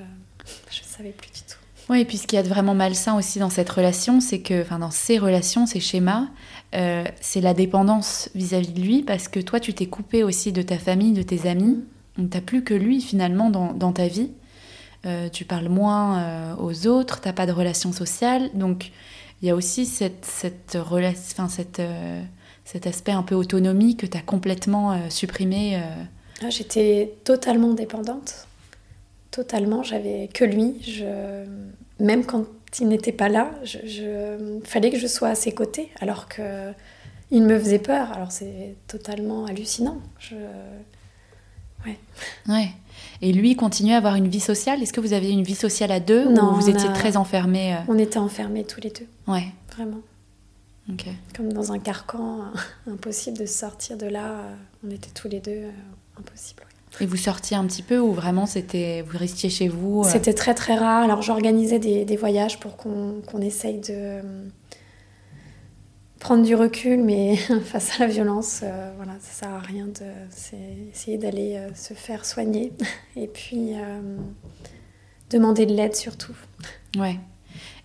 je savais plus du tout. Oui, et puis ce qui est vraiment malsain aussi dans cette relation, c'est que, enfin dans ces relations, ces schémas, euh, c'est la dépendance vis-à-vis de lui, parce que toi, tu t'es coupé aussi de ta famille, de tes amis, donc t'as plus que lui finalement dans, ta vie. Euh, tu parles moins euh, aux autres, t'as pas de relations sociales, donc il y a aussi cette, cette, enfin, cette, cet aspect un peu autonomie que tu as complètement supprimé. Ah, j'étais totalement dépendante totalement. J'avais que lui. Je... Même quand il n'était pas là, je, fallait que je sois à ses côtés, alors que il me faisait peur. Alors c'est totalement hallucinant. Je... Ouais. Ouais. Et lui continuait à avoir une vie sociale? Est-ce que vous aviez une vie sociale à deux non, ou vous étiez très enfermés euh? On était enfermés tous les deux. Ouais. Vraiment. Comme dans un carcan, impossible de sortir de là. On était tous les deux, euh, impossible. Et vous sortiez un petit peu ou vraiment c'était vous restiez chez vous euh C'était très très rare. Alors j'organisais des, des, voyages pour qu'on essaye de euh, prendre du recul, mais face à la violence, euh, voilà, ça sert à rien de essayer d'aller se faire soigner et puis demander de l'aide surtout. Ouais.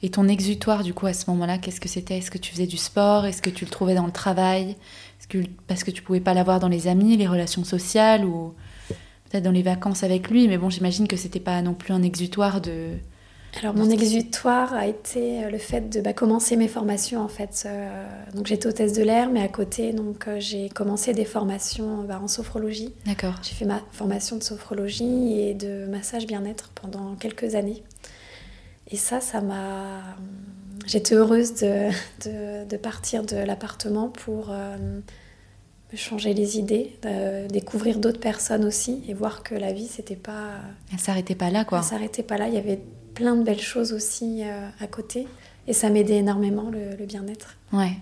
Et ton exutoire du coup à ce moment-là, qu'est-ce que c'était? Est-ce que tu faisais du sport? Est-ce que tu le trouvais dans le travail? Que, parce que tu pouvais pas l'avoir dans les amis, les relations sociales ou peut-être dans les vacances avec lui, mais bon, j'imagine que c'était pas non plus un exutoire de. Alors mon exutoire a été euh, le fait de bah, commencer mes formations en fait. Euh, donc j'étais hôtesse de l'air, mais à côté donc euh, j'ai commencé des formations bah, en sophrologie. D'accord. J'ai fait ma formation de sophrologie et de massage bien-être pendant quelques années. Et ça, ça m'a. J'étais heureuse de, de, partir de l'appartement pour changer les idées, découvrir d'autres personnes aussi et voir que la vie, c'était pas. Elle s'arrêtait pas là, quoi. Elle s'arrêtait pas là. Il y avait plein de belles choses aussi euh, à côté et ça m'aidait énormément le, bien-être. Ouais.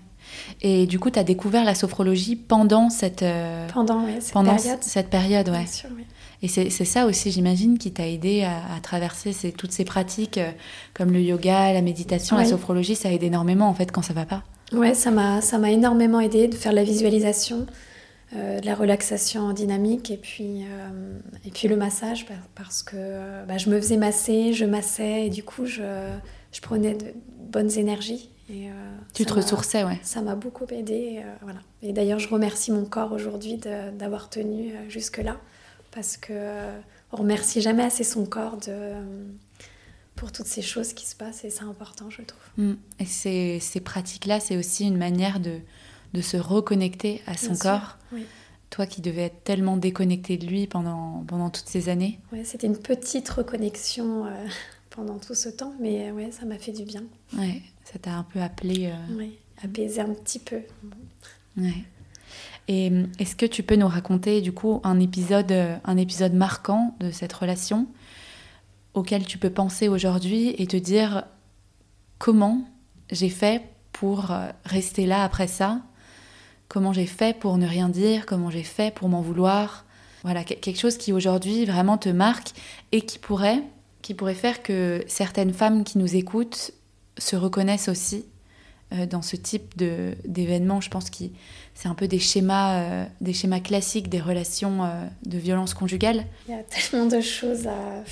Et du coup, tu as découvert la sophrologie pendant cette, euh, pendant, cette pendant période. cette période, ouais. Bien sûr, oui. Et c'est ça aussi, j'imagine, qui t'a aidé à, traverser toutes ces pratiques euh, comme le yoga, la méditation, la sophrologie. Ça aide énormément en fait quand ça va pas. Ouais, ça m'a énormément aidé de faire la visualisation, euh, de la relaxation dynamique et puis, euh, et puis le massage parce que bah, je me faisais masser, je massais et du coup je, je prenais de bonnes énergies. Et, tu te ressourçais, ouais. Ça m'a beaucoup aidé. voilà. Et d'ailleurs, je remercie mon corps aujourd'hui d'avoir tenu jusque-là parce que euh, on remercie jamais assez son corps de, pour toutes ces choses qui se passent et c'est important, je trouve. Mm. Et ces, ces pratiques-là, c'est aussi une manière de, de se reconnecter à son corps. Toi qui devais être tellement déconnecté de lui pendant, pendant toutes ces années. Ouais, c'était une petite reconnexion euh, pendant tout ce temps, mais ouais, ça m'a fait du bien. Ouais, ça t'a un peu appelé. Euh... Oui, apaiser un petit peu. Ouais. Et euh, est-ce que tu peux nous raconter du coup un épisode, euh, un épisode marquant de cette relation? Auquel tu peux penser aujourd'hui et te dire comment j'ai fait pour euh, rester là après ça Comment j'ai fait pour ne rien dire Comment j'ai fait pour m'en vouloir Voilà, quelque chose qui aujourd'hui vraiment te marque et qui pourrait, qui pourrait faire que certaines femmes qui nous écoutent se reconnaissent aussi euh, dans ce type d'événements. Je pense que c'est un peu des schémas, euh, des schémas classiques des relations de violence conjugale. Il y a tellement de choses à...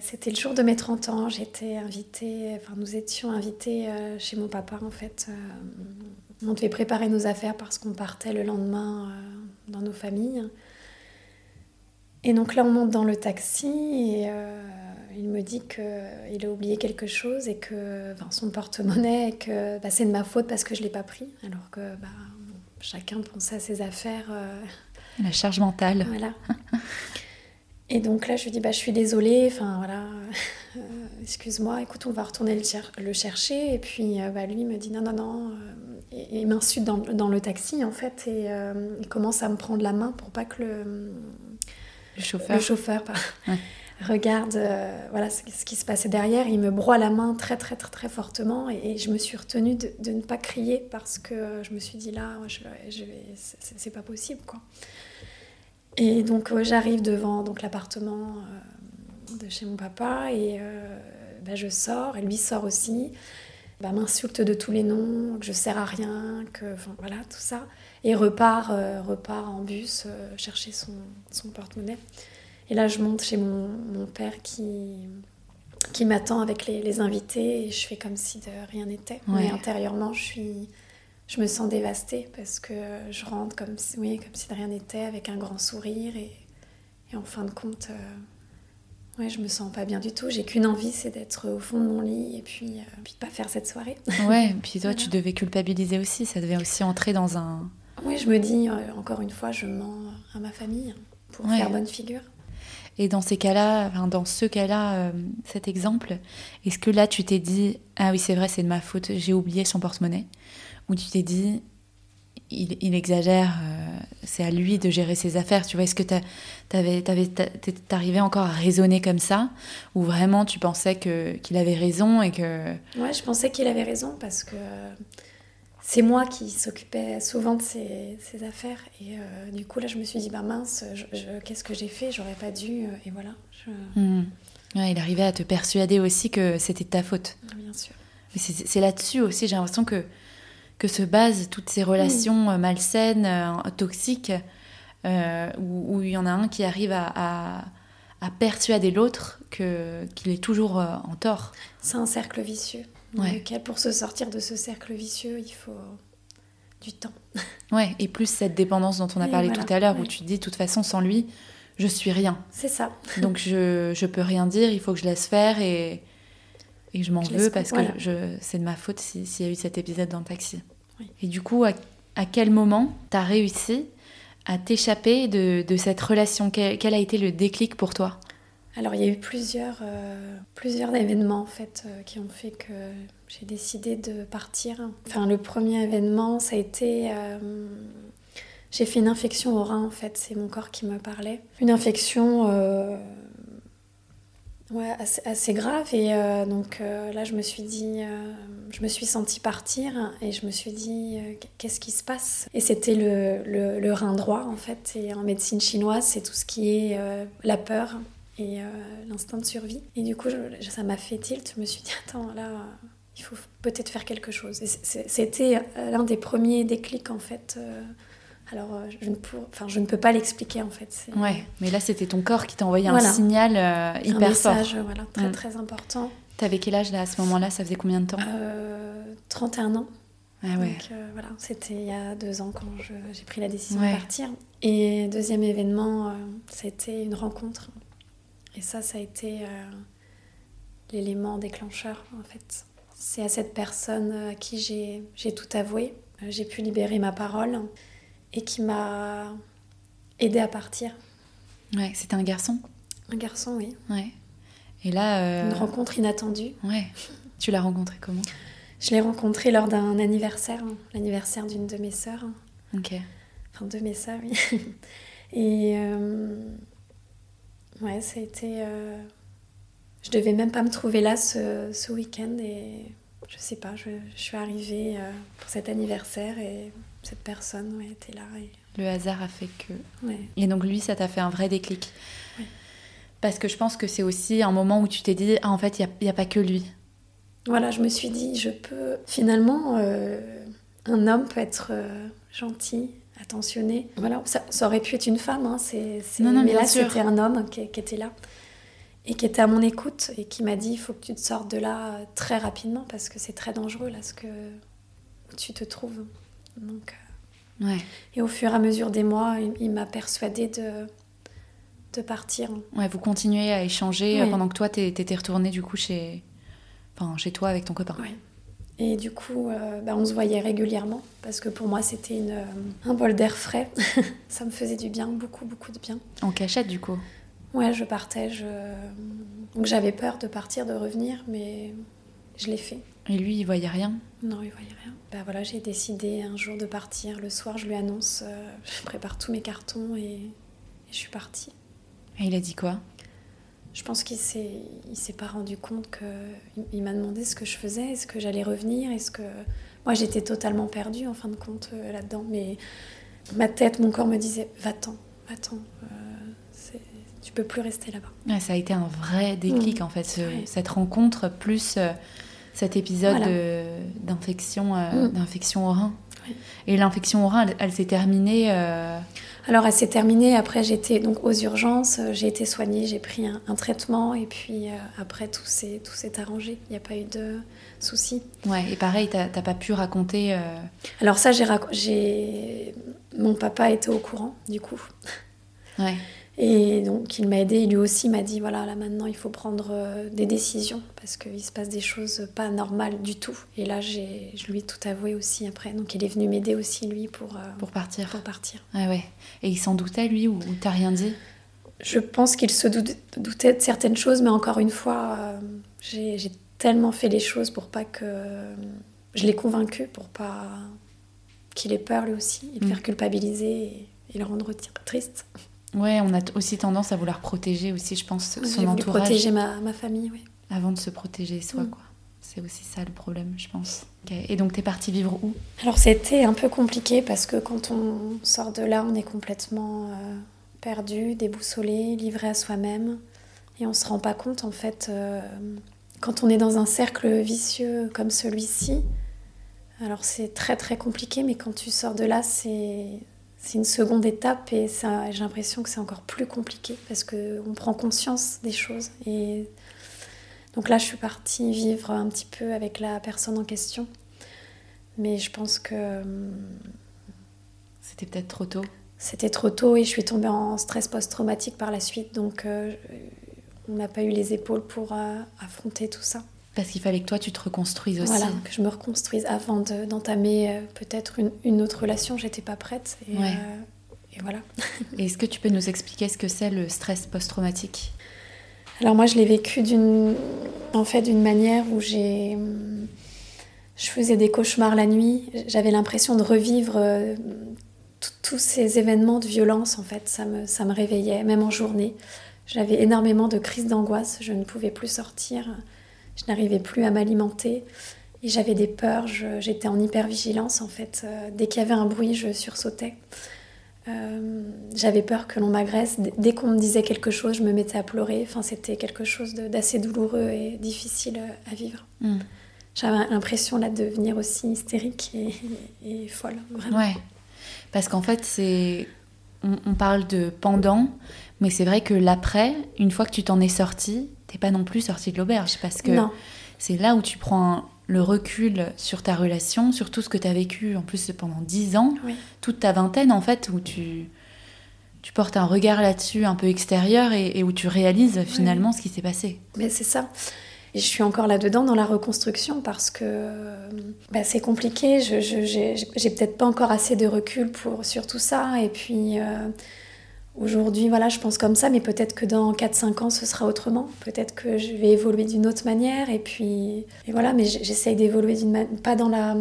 C'était le jour de mes 30 ans, j'étais invitée, enfin nous étions invités chez mon papa en fait. On devait préparer nos affaires parce qu'on partait le lendemain dans nos familles. Et donc là on monte dans le taxi et il me dit qu'il a oublié quelque chose et que son porte-monnaie, que bah, c'est de ma faute parce que je ne l'ai pas pris. Alors que bah, chacun pensait à ses affaires. Euh, La charge mentale. Voilà. et donc là, je lui dis bah, Je suis désolée, enfin voilà, euh, excuse-moi, écoute, on va retourner le, le chercher. Et puis euh, bah, lui me dit Non, non, non. Et, il m'insulte dans, dans, le taxi en fait et il commence à me prendre la main pour pas que le. Le chauffeur. Le chauffeur, regarde euh, voilà ce, qui se passait derrière. Il me broie la main très très très très fortement et, je me suis retenue de, ne pas crier parce que je me suis dit là, je, je c'est pas possible quoi. Et donc j'arrive devant donc l'appartement euh, de chez mon papa et euh, ben, je sors et lui sort aussi. Ben, m'insulte de tous les noms, que je sers à rien, que voilà tout ça et repart repart en bus chercher son, son porte-monnaie. Et là, je monte chez mon, mon père qui, qui m'attend avec les, les, invités et je fais comme si de rien n'était. Mais intérieurement, je, suis, je me sens dévastée parce que je rentre comme si, oui, comme si de rien n'était avec un grand sourire et, et en fin de compte, euh, ouais, je me sens pas bien du tout. J'ai qu'une envie, c'est d'être au fond de mon lit et puis, euh, puis de pas faire cette soirée. Ouais, puis toi, tu devais culpabiliser aussi. Ça devait aussi entrer dans un. Oui, je me dis, euh, encore une fois, je mens à ma famille pour faire bonne figure. Et dans ces cas-là, dans ce cas-là, euh, cet exemple, est-ce que là tu t'es dit ah oui c'est vrai c'est de ma faute, j'ai oublié son porte-monnaie, ou tu t'es dit il, exagère, euh, c'est à lui de gérer ses affaires. Tu vois, est-ce que t'arrivais encore à raisonner comme ça, ou vraiment tu pensais qu'il avait raison et que Ouais, je pensais qu'il avait raison parce que c'est moi qui s'occupais souvent de ces, affaires. Et euh, du coup, là, je me suis dit, bah mince, qu'est-ce que j'ai fait? J'aurais pas dû. Euh, et voilà. Hmm. il arrivait à te persuader aussi que c'était ta faute. Bien sûr. C'est là-dessus aussi, j'ai l'impression que, que se basent toutes ces relations euh, malsaines, toxiques, où, il y en a un qui arrive à, à, persuader l'autre qu'il est toujours en tort. C'est un cercle vicieux pour se sortir de ce cercle vicieux, il faut du temps. Ouais, et plus cette dépendance dont on a parlé tout à l'heure, où tu te dis, de toute façon, sans lui, je suis rien. C'est ça. Donc je, je peux rien dire, il faut que je laisse faire et, et je m'en veux parce que je, c'est de ma faute s'il y a eu cet épisode dans le taxi. Et du coup, à, à quel moment tu as réussi à t'échapper de, de, cette relation? Quel, quel, a été le déclic pour toi? Alors il y a eu plusieurs, euh, plusieurs événements en fait euh, qui ont fait que j'ai décidé de partir. Enfin le premier événement ça a été... Euh, j'ai fait une infection au rein en fait, c'est mon corps qui me parlait. Une infection Ouais, assez, assez grave. Et euh, donc euh, là, je me suis dit, euh, je me suis sentie partir et je me suis dit, qu'est-ce qui se passe? Et c'était le, le, rein droit, en fait. Et en médecine chinoise, c'est tout ce qui est la peur et l'instinct de survie. Et du coup, ça m'a fait tilt. Je me suis dit, attends, là, il faut peut-être faire quelque chose. Et c'était l'un des premiers déclics, en fait. Euh, alors, euh, je ne, pour- enfin, je ne peux pas l'expliquer, en fait. Ouais, mais là c'était ton corps qui t'a envoyé Voilà. un signal euh, un hyper message fort. voilà, très, très important. T'avais quel âge là à ce moment-là? Ça faisait combien de temps? Euh, 31 ans. Ah ouais. Donc euh, voilà, c'était il y a deux ans quand j'ai pris la décision Ouais. de partir. Et deuxième événement, euh, c'était une rencontre. Et ça, ça a été euh, l'élément déclencheur en fait. C'est à cette personne euh, à qui j'ai tout avoué. Euh, J'ai pu libérer ma parole et qui m'a aidé à partir. Ouais, c'était un garçon. Un garçon, oui. Ouais. Et là, euh, Une rencontre inattendue. ouais. Tu l'as rencontré comment? Je l'ai rencontré lors d'un anniversaire, hein, l'anniversaire d'une de mes sœurs. Ok. Enfin, de mes sœurs, oui. Et euh, ouais, ça a été. euh, je devais même pas me trouver là ce, ce week-end et je sais pas, je, je suis arrivée euh, pour cet anniversaire et cette personne ouais, était là. Et, Le hasard a fait que. ouais. Et donc lui, ça t'a fait un vrai déclic. Ouais. Parce que je pense que c'est aussi un moment où tu t'es dit, ah en fait, il n'y a, pas que lui. Voilà, je me suis dit, je peux. Finalement, euh, un homme peut être euh, gentil, attentionné. Voilà, ça, ça aurait pu être une femme, hein, c'est, Non, non, mais là, c'était un homme qui, qui était là et qui était à mon écoute et qui m'a dit, il faut que tu te sortes de là euh, très rapidement parce que c'est très dangereux là, ce que où tu te trouves. Donc, euh, Ouais. et au fur et à mesure des mois, il, il m'a persuadée de, de partir. Ouais, vous continuez à échanger euh, Oui. pendant que toi, t'étais retournée du coup chez, enfin, chez toi avec ton copain. Ouais. Et du coup, euh, bah, on se voyait régulièrement parce que pour moi, c'était une, euh, un bol d'air frais. ça me faisait du bien, beaucoup, beaucoup de bien. En cachette du coup. Ouais, je partais. je- Donc j'avais peur de partir, de revenir, mais je l'ai fait. Et lui, il voyait rien. Non, il voyait rien. Bah voilà, j'ai décidé un jour de partir. Le soir, je lui annonce, euh, je prépare tous mes cartons et, et je suis partie. Et il a dit quoi? Je pense qu'il s'est, il s'est pas rendu compte que il, il m'a demandé ce que je faisais, est-ce que j'allais revenir, est-ce que moi j'étais totalement perdue en fin de compte euh, là-dedans, mais ma tête, mon corps me disait va-t'en, va-t'en, euh, c'est- tu peux plus rester là-bas. Ouais, Ça a été un vrai déclic en fait, ce- Ouais. cette rencontre plus euh, cet épisode Voilà. de- d'infection, euh, Mm. d'infection au rein. Et l'infection au rein, elle, elle s'est terminée. euh, Alors elle s'est terminée. Après j'étais donc aux urgences, euh, j'ai été soignée, j'ai pris un, un traitement et puis après tout s'est tout s'est arrangé. Il n'y a pas eu de soucis. Ouais, et pareil, t'as pas pu raconter. Alors ça j'ai rac- j'ai mon papa était au courant du coup. Ouais. Et donc il m'a aidé, lui aussi m'a dit voilà là maintenant il faut prendre euh, des décisions parce qu'il se passe des choses pas normales du tout. Et là j'ai je lui ai tout avoué aussi après. Donc il est venu m'aider aussi lui pour, euh, Pour partir. pour partir. Ah ouais. Et il s'en doutait lui ou, t'as rien dit? Je pense qu'il se dout- doutait de certaines choses, mais encore une fois, euh, j'ai j'ai tellement fait les choses pour pas que. Je l'ai convaincu pour pas qu'il ait peur lui aussi, et le Mm. faire culpabiliser et, et le rendre triste. Ouais, on a aussi tendance à vouloir protéger aussi, je pense, son entourage protéger ma, ma famille, oui. avant de se protéger soi, Mm. quoi. C'est aussi ça le problème, je pense. Ok. Et donc t'es partie vivre où? Alors c'était un peu compliqué parce que quand on sort de là, on est complètement euh, perdu, déboussolé, livré à soi-même. Et on se rend pas compte en fait, euh, quand on est dans un cercle vicieux comme celui-ci, alors c'est très très compliqué, mais quand tu sors de là, c'est c'est une seconde étape et ça- j'ai l'impression que c'est encore plus compliqué parce qu'on prend conscience des choses. Et donc là, je suis partie vivre un petit peu avec la personne en question. Mais je pense que hum, C'était peut-être trop tôt. c'était trop tôt et je suis tombée en stress post-traumatique par la suite. Donc euh, on n'a pas eu les épaules pour euh, affronter tout ça. Parce qu'il fallait que toi, tu te reconstruises aussi. Voilà, que je me reconstruise avant de- d'entamer euh, peut-être une, une autre relation. J'étais pas prête. Et, Ouais. euh, et voilà. Est-ce que tu peux nous expliquer ce que c'est le stress post-traumatique? Alors moi, je l'ai vécu d'une, en fait, d'une manière où j'ai, je faisais des cauchemars la nuit. J'avais l'impression de revivre euh, tous ces événements de violence. En fait, ça me, ça me réveillait, même en journée. J'avais énormément de crises d'angoisse, je ne pouvais plus sortir, je n'arrivais plus à m'alimenter. Et j'avais des peurs, j'étais en hypervigilance en fait. Euh, dès qu'il y avait un bruit, je sursautais. Euh, j'avais peur que l'on m'agresse. Dès qu'on me disait quelque chose, je me mettais à pleurer. Enfin, c'était quelque chose d'assez douloureux et difficile à vivre. Hmm. J'avais l'impression là de devenir aussi hystérique et, folle, vraiment. Ouais, parce qu'en fait, c'est on, parle de pendant, mais c'est vrai que l'après, une fois que tu t'en es sorti, t'es pas non plus sorti de l'auberge, parce que c'est là où tu prends le recul sur ta relation, sur tout ce que tu as vécu, en plus pendant dix ans, toute ta vingtaine en fait, où tu, tu portes un regard là-dessus un peu extérieur et, où tu réalises finalement ce qui s'est passé. Mais c'est ça. Et je suis encore là-dedans dans la reconstruction parce que bah, c'est compliqué. Je, j'ai peut-être pas encore assez de recul pour, sur tout ça. Et puis. Euh, Aujourd'hui, voilà, je pense comme ça, mais peut-être que dans 4-5 ans, ce sera autrement. Peut-être que je vais évoluer d'une autre manière. Et puis, et voilà, mais j'essaye d'évoluer d'une pas dans la,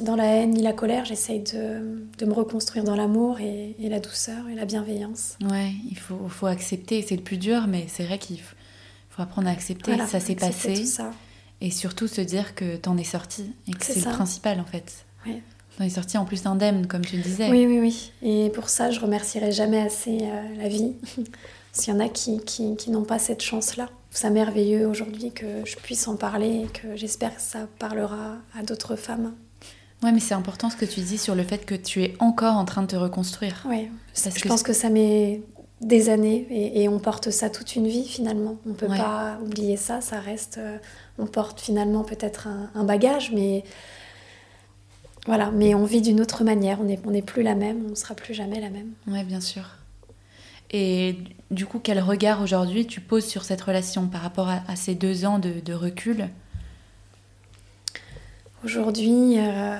dans la haine ni la colère. J'essaye de, de, me reconstruire dans l'amour et, la douceur et la bienveillance. Ouais, il faut, faut accepter. C'est le plus dur, mais c'est vrai qu'il faut, apprendre à accepter. ça s'est passé. Et surtout se dire que t'en es sorti et que c'est le principal en fait. Ouais. On est sorti en plus indemne, comme tu disais. Oui, oui, oui. Et pour ça, je remercierai jamais assez euh, la vie. S'il y en a qui, qui, qui n'ont pas cette chance-là. C'est merveilleux aujourd'hui que je puisse en parler et que j'espère que ça parlera à d'autres femmes. Oui, mais c'est important ce que tu dis sur le fait que tu es encore en train de te reconstruire. Oui, je pense que ça met des années et, on porte ça toute une vie finalement. On ne peut pas oublier ça, ça reste. Euh, on porte finalement peut-être un, un bagage, mais voilà, mais on vit d'une autre manière, on n'est on plus la même, on ne sera plus jamais la même. Oui, bien sûr. Et du coup, quel regard aujourd'hui tu poses sur cette relation par rapport à, ces deux ans de, recul? Aujourd'hui, euh,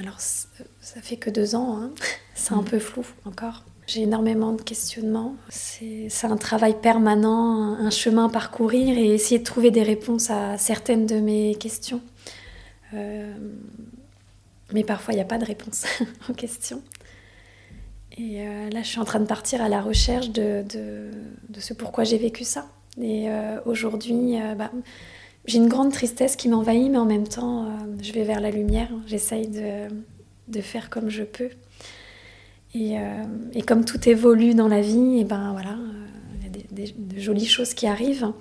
alors ça fait que deux ans, hein. c'est un mm. peu flou encore. J'ai énormément de questionnements. C'est un travail permanent, un chemin à parcourir et essayer de trouver des réponses à certaines de mes questions. Euh, mais parfois, il n'y a pas de réponse aux questions. Et euh, là, je suis en train de partir à la recherche de, de, ce pourquoi j'ai vécu ça. Et euh, aujourd'hui, euh, bah, j'ai une grande tristesse qui m'envahit, mais en même temps, je vais vers la lumière. J'essaye de, de, faire comme je peux. Et, et, comme tout évolue dans la vie, et ben voilà, il y a des, de jolies choses qui arrivent.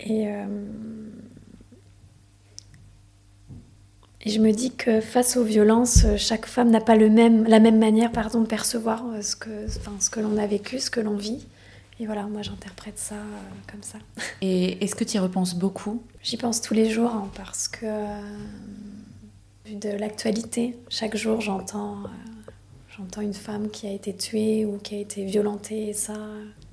Et Et je me dis que face aux violences, chaque femme n'a pas le même, la même manière pardon, de percevoir euh, ce que, enfin, ce que l'on a vécu, ce que l'on vit. Et voilà, moi j'interprète ça euh, comme ça. Et est-ce que tu y repenses beaucoup? J'y pense tous les jours hein, parce que, euh, vu de l'actualité, chaque jour j'entends, j'entends une femme qui a été tuée ou qui a été violentée. Et ça,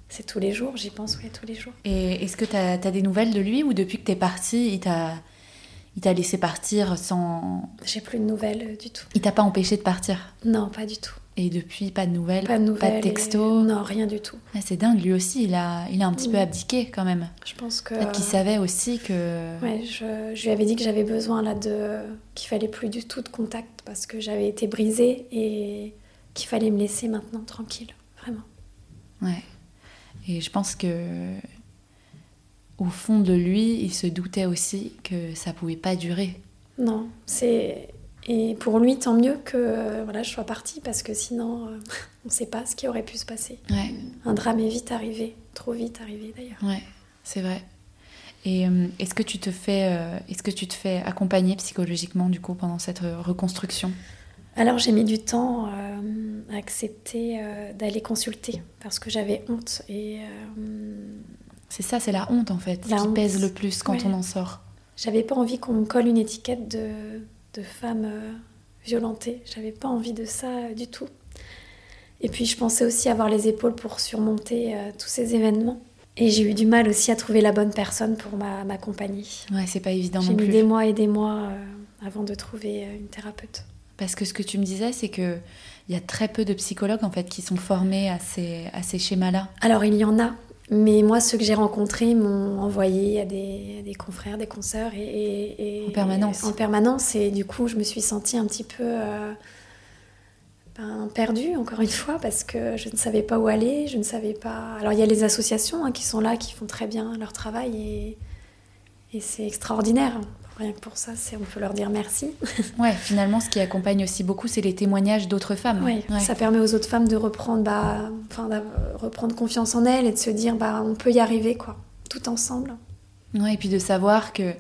c'est tous les jours, j'y pense oui, tous les jours. Et est-ce que tu as, as, des nouvelles de lui ou depuis que tu es partie, il t'a il t'a laissé partir sans. J'ai plus de nouvelles euh, du tout. Il t'a pas empêché de partir? Non, pas du tout. Et depuis, pas de nouvelles? Pas de nouvelles. Pas de texto? Non, rien du tout. Ah, c'est dingue, lui aussi, il a, il a un petit peu mm. abdiqué quand même. Je pense que. Peut-être qu'il savait aussi que. Ouais, je, je lui avais dit que j'avais besoin là de. qu'il fallait plus du tout de contact parce que j'avais été brisée et qu'il fallait me laisser maintenant tranquille, vraiment. Ouais. Et je pense que au fond de lui, il se doutait aussi que ça pouvait pas durer. Non, c'est et pour lui tant mieux que voilà je sois partie parce que sinon euh, on ne sait pas ce qui aurait pu se passer. Ouais. Un drame est vite arrivé, trop vite arrivé d'ailleurs. Ouais, c'est vrai. Et euh, est-ce que tu te fais euh, est-ce que tu te fais accompagner psychologiquement du coup pendant cette reconstruction? Alors j'ai mis du temps à accepter d'aller consulter parce que j'avais honte et c'est ça, c'est la honte en fait qui pèse le plus quand on en sort. J'avais pas envie qu'on me colle une étiquette de, de femme euh, violentée. J'avais pas envie de ça euh, du tout. Et puis je pensais aussi avoir les épaules pour surmonter euh, tous ces événements. Et j'ai eu du mal aussi à trouver la bonne personne pour m'accompagner. Ouais, c'est pas évident non plus. J'ai mis des mois et des mois avant de trouver une thérapeute. Parce que ce que tu me disais, c'est que il y a très peu de psychologues en fait qui sont formés à ces, à ces schémas-là. Alors il y en a, mais moi, ceux que j'ai rencontrés m'ont envoyé à des, des, confrères, des consoeurs. Et, en permanence. en permanence. Et du coup, je me suis sentie un petit peu. Euh, ben, perdue, encore une fois, parce que je ne savais pas où aller, je ne savais pas... Alors il y a les associations hein, qui sont là, qui font très bien leur travail, et, et c'est extraordinaire. Rien que pour ça, on peut leur dire merci. ouais, finalement, ce qui accompagne aussi beaucoup, c'est les témoignages d'autres femmes. Oui, ça permet aux autres femmes de reprendre, bah, enfin, reprendre confiance en elles et de se dire, bah, on peut y arriver, quoi, tout ensemble. Ouais, et puis de savoir que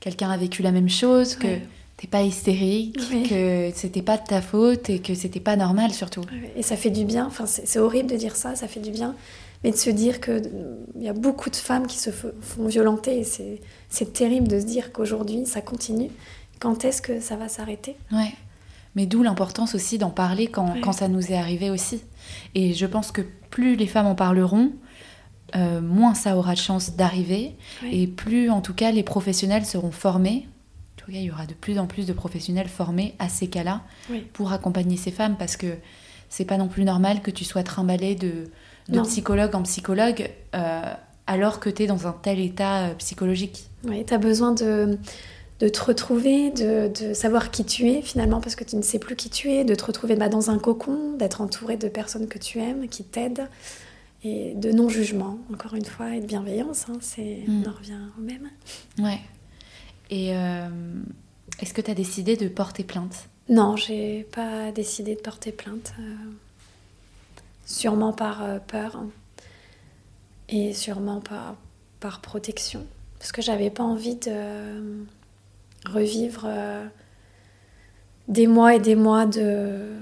quelqu'un a vécu la même chose, que t'es pas hystérique, que c'était pas de ta faute et que c'était pas normal surtout. Et ça fait du bien. Enfin, c'est horrible de dire ça, ça fait du bien mais de se dire qu'il y a beaucoup de femmes qui se font violenter. Et c'est terrible de se dire qu'aujourd'hui, ça continue. Quand est-ce que ça va s'arrêter? Ouais. Mais d'où l'importance aussi d'en parler quand, quand, ça nous est arrivé aussi. Et je pense que plus les femmes en parleront, euh, moins ça aura de chance d'arriver. Et plus, en tout cas, les professionnels seront formés. En tout cas, il y aura de plus en plus de professionnels formés à ces cas-là pour accompagner ces femmes parce que c'est pas non plus normal que tu sois trimballée de de psychologue en psychologue euh, alors que tu es dans un tel état euh, psychologique. Oui, tu as besoin de, de te retrouver, de, de, savoir qui tu es finalement parce que tu ne sais plus qui tu es, de te retrouver bah, dans un cocon, d'être entouré de personnes que tu aimes, qui t'aident et de non-jugement, encore une fois, et de bienveillance. Hein, c'est, On mm. en revient au même. Ouais. Et euh, est-ce que tu as décidé de porter plainte? Non, j'ai pas décidé de porter plainte sûrement par euh, peur et sûrement par, par protection. Parce que j'avais pas envie de revivre euh, des mois et des mois de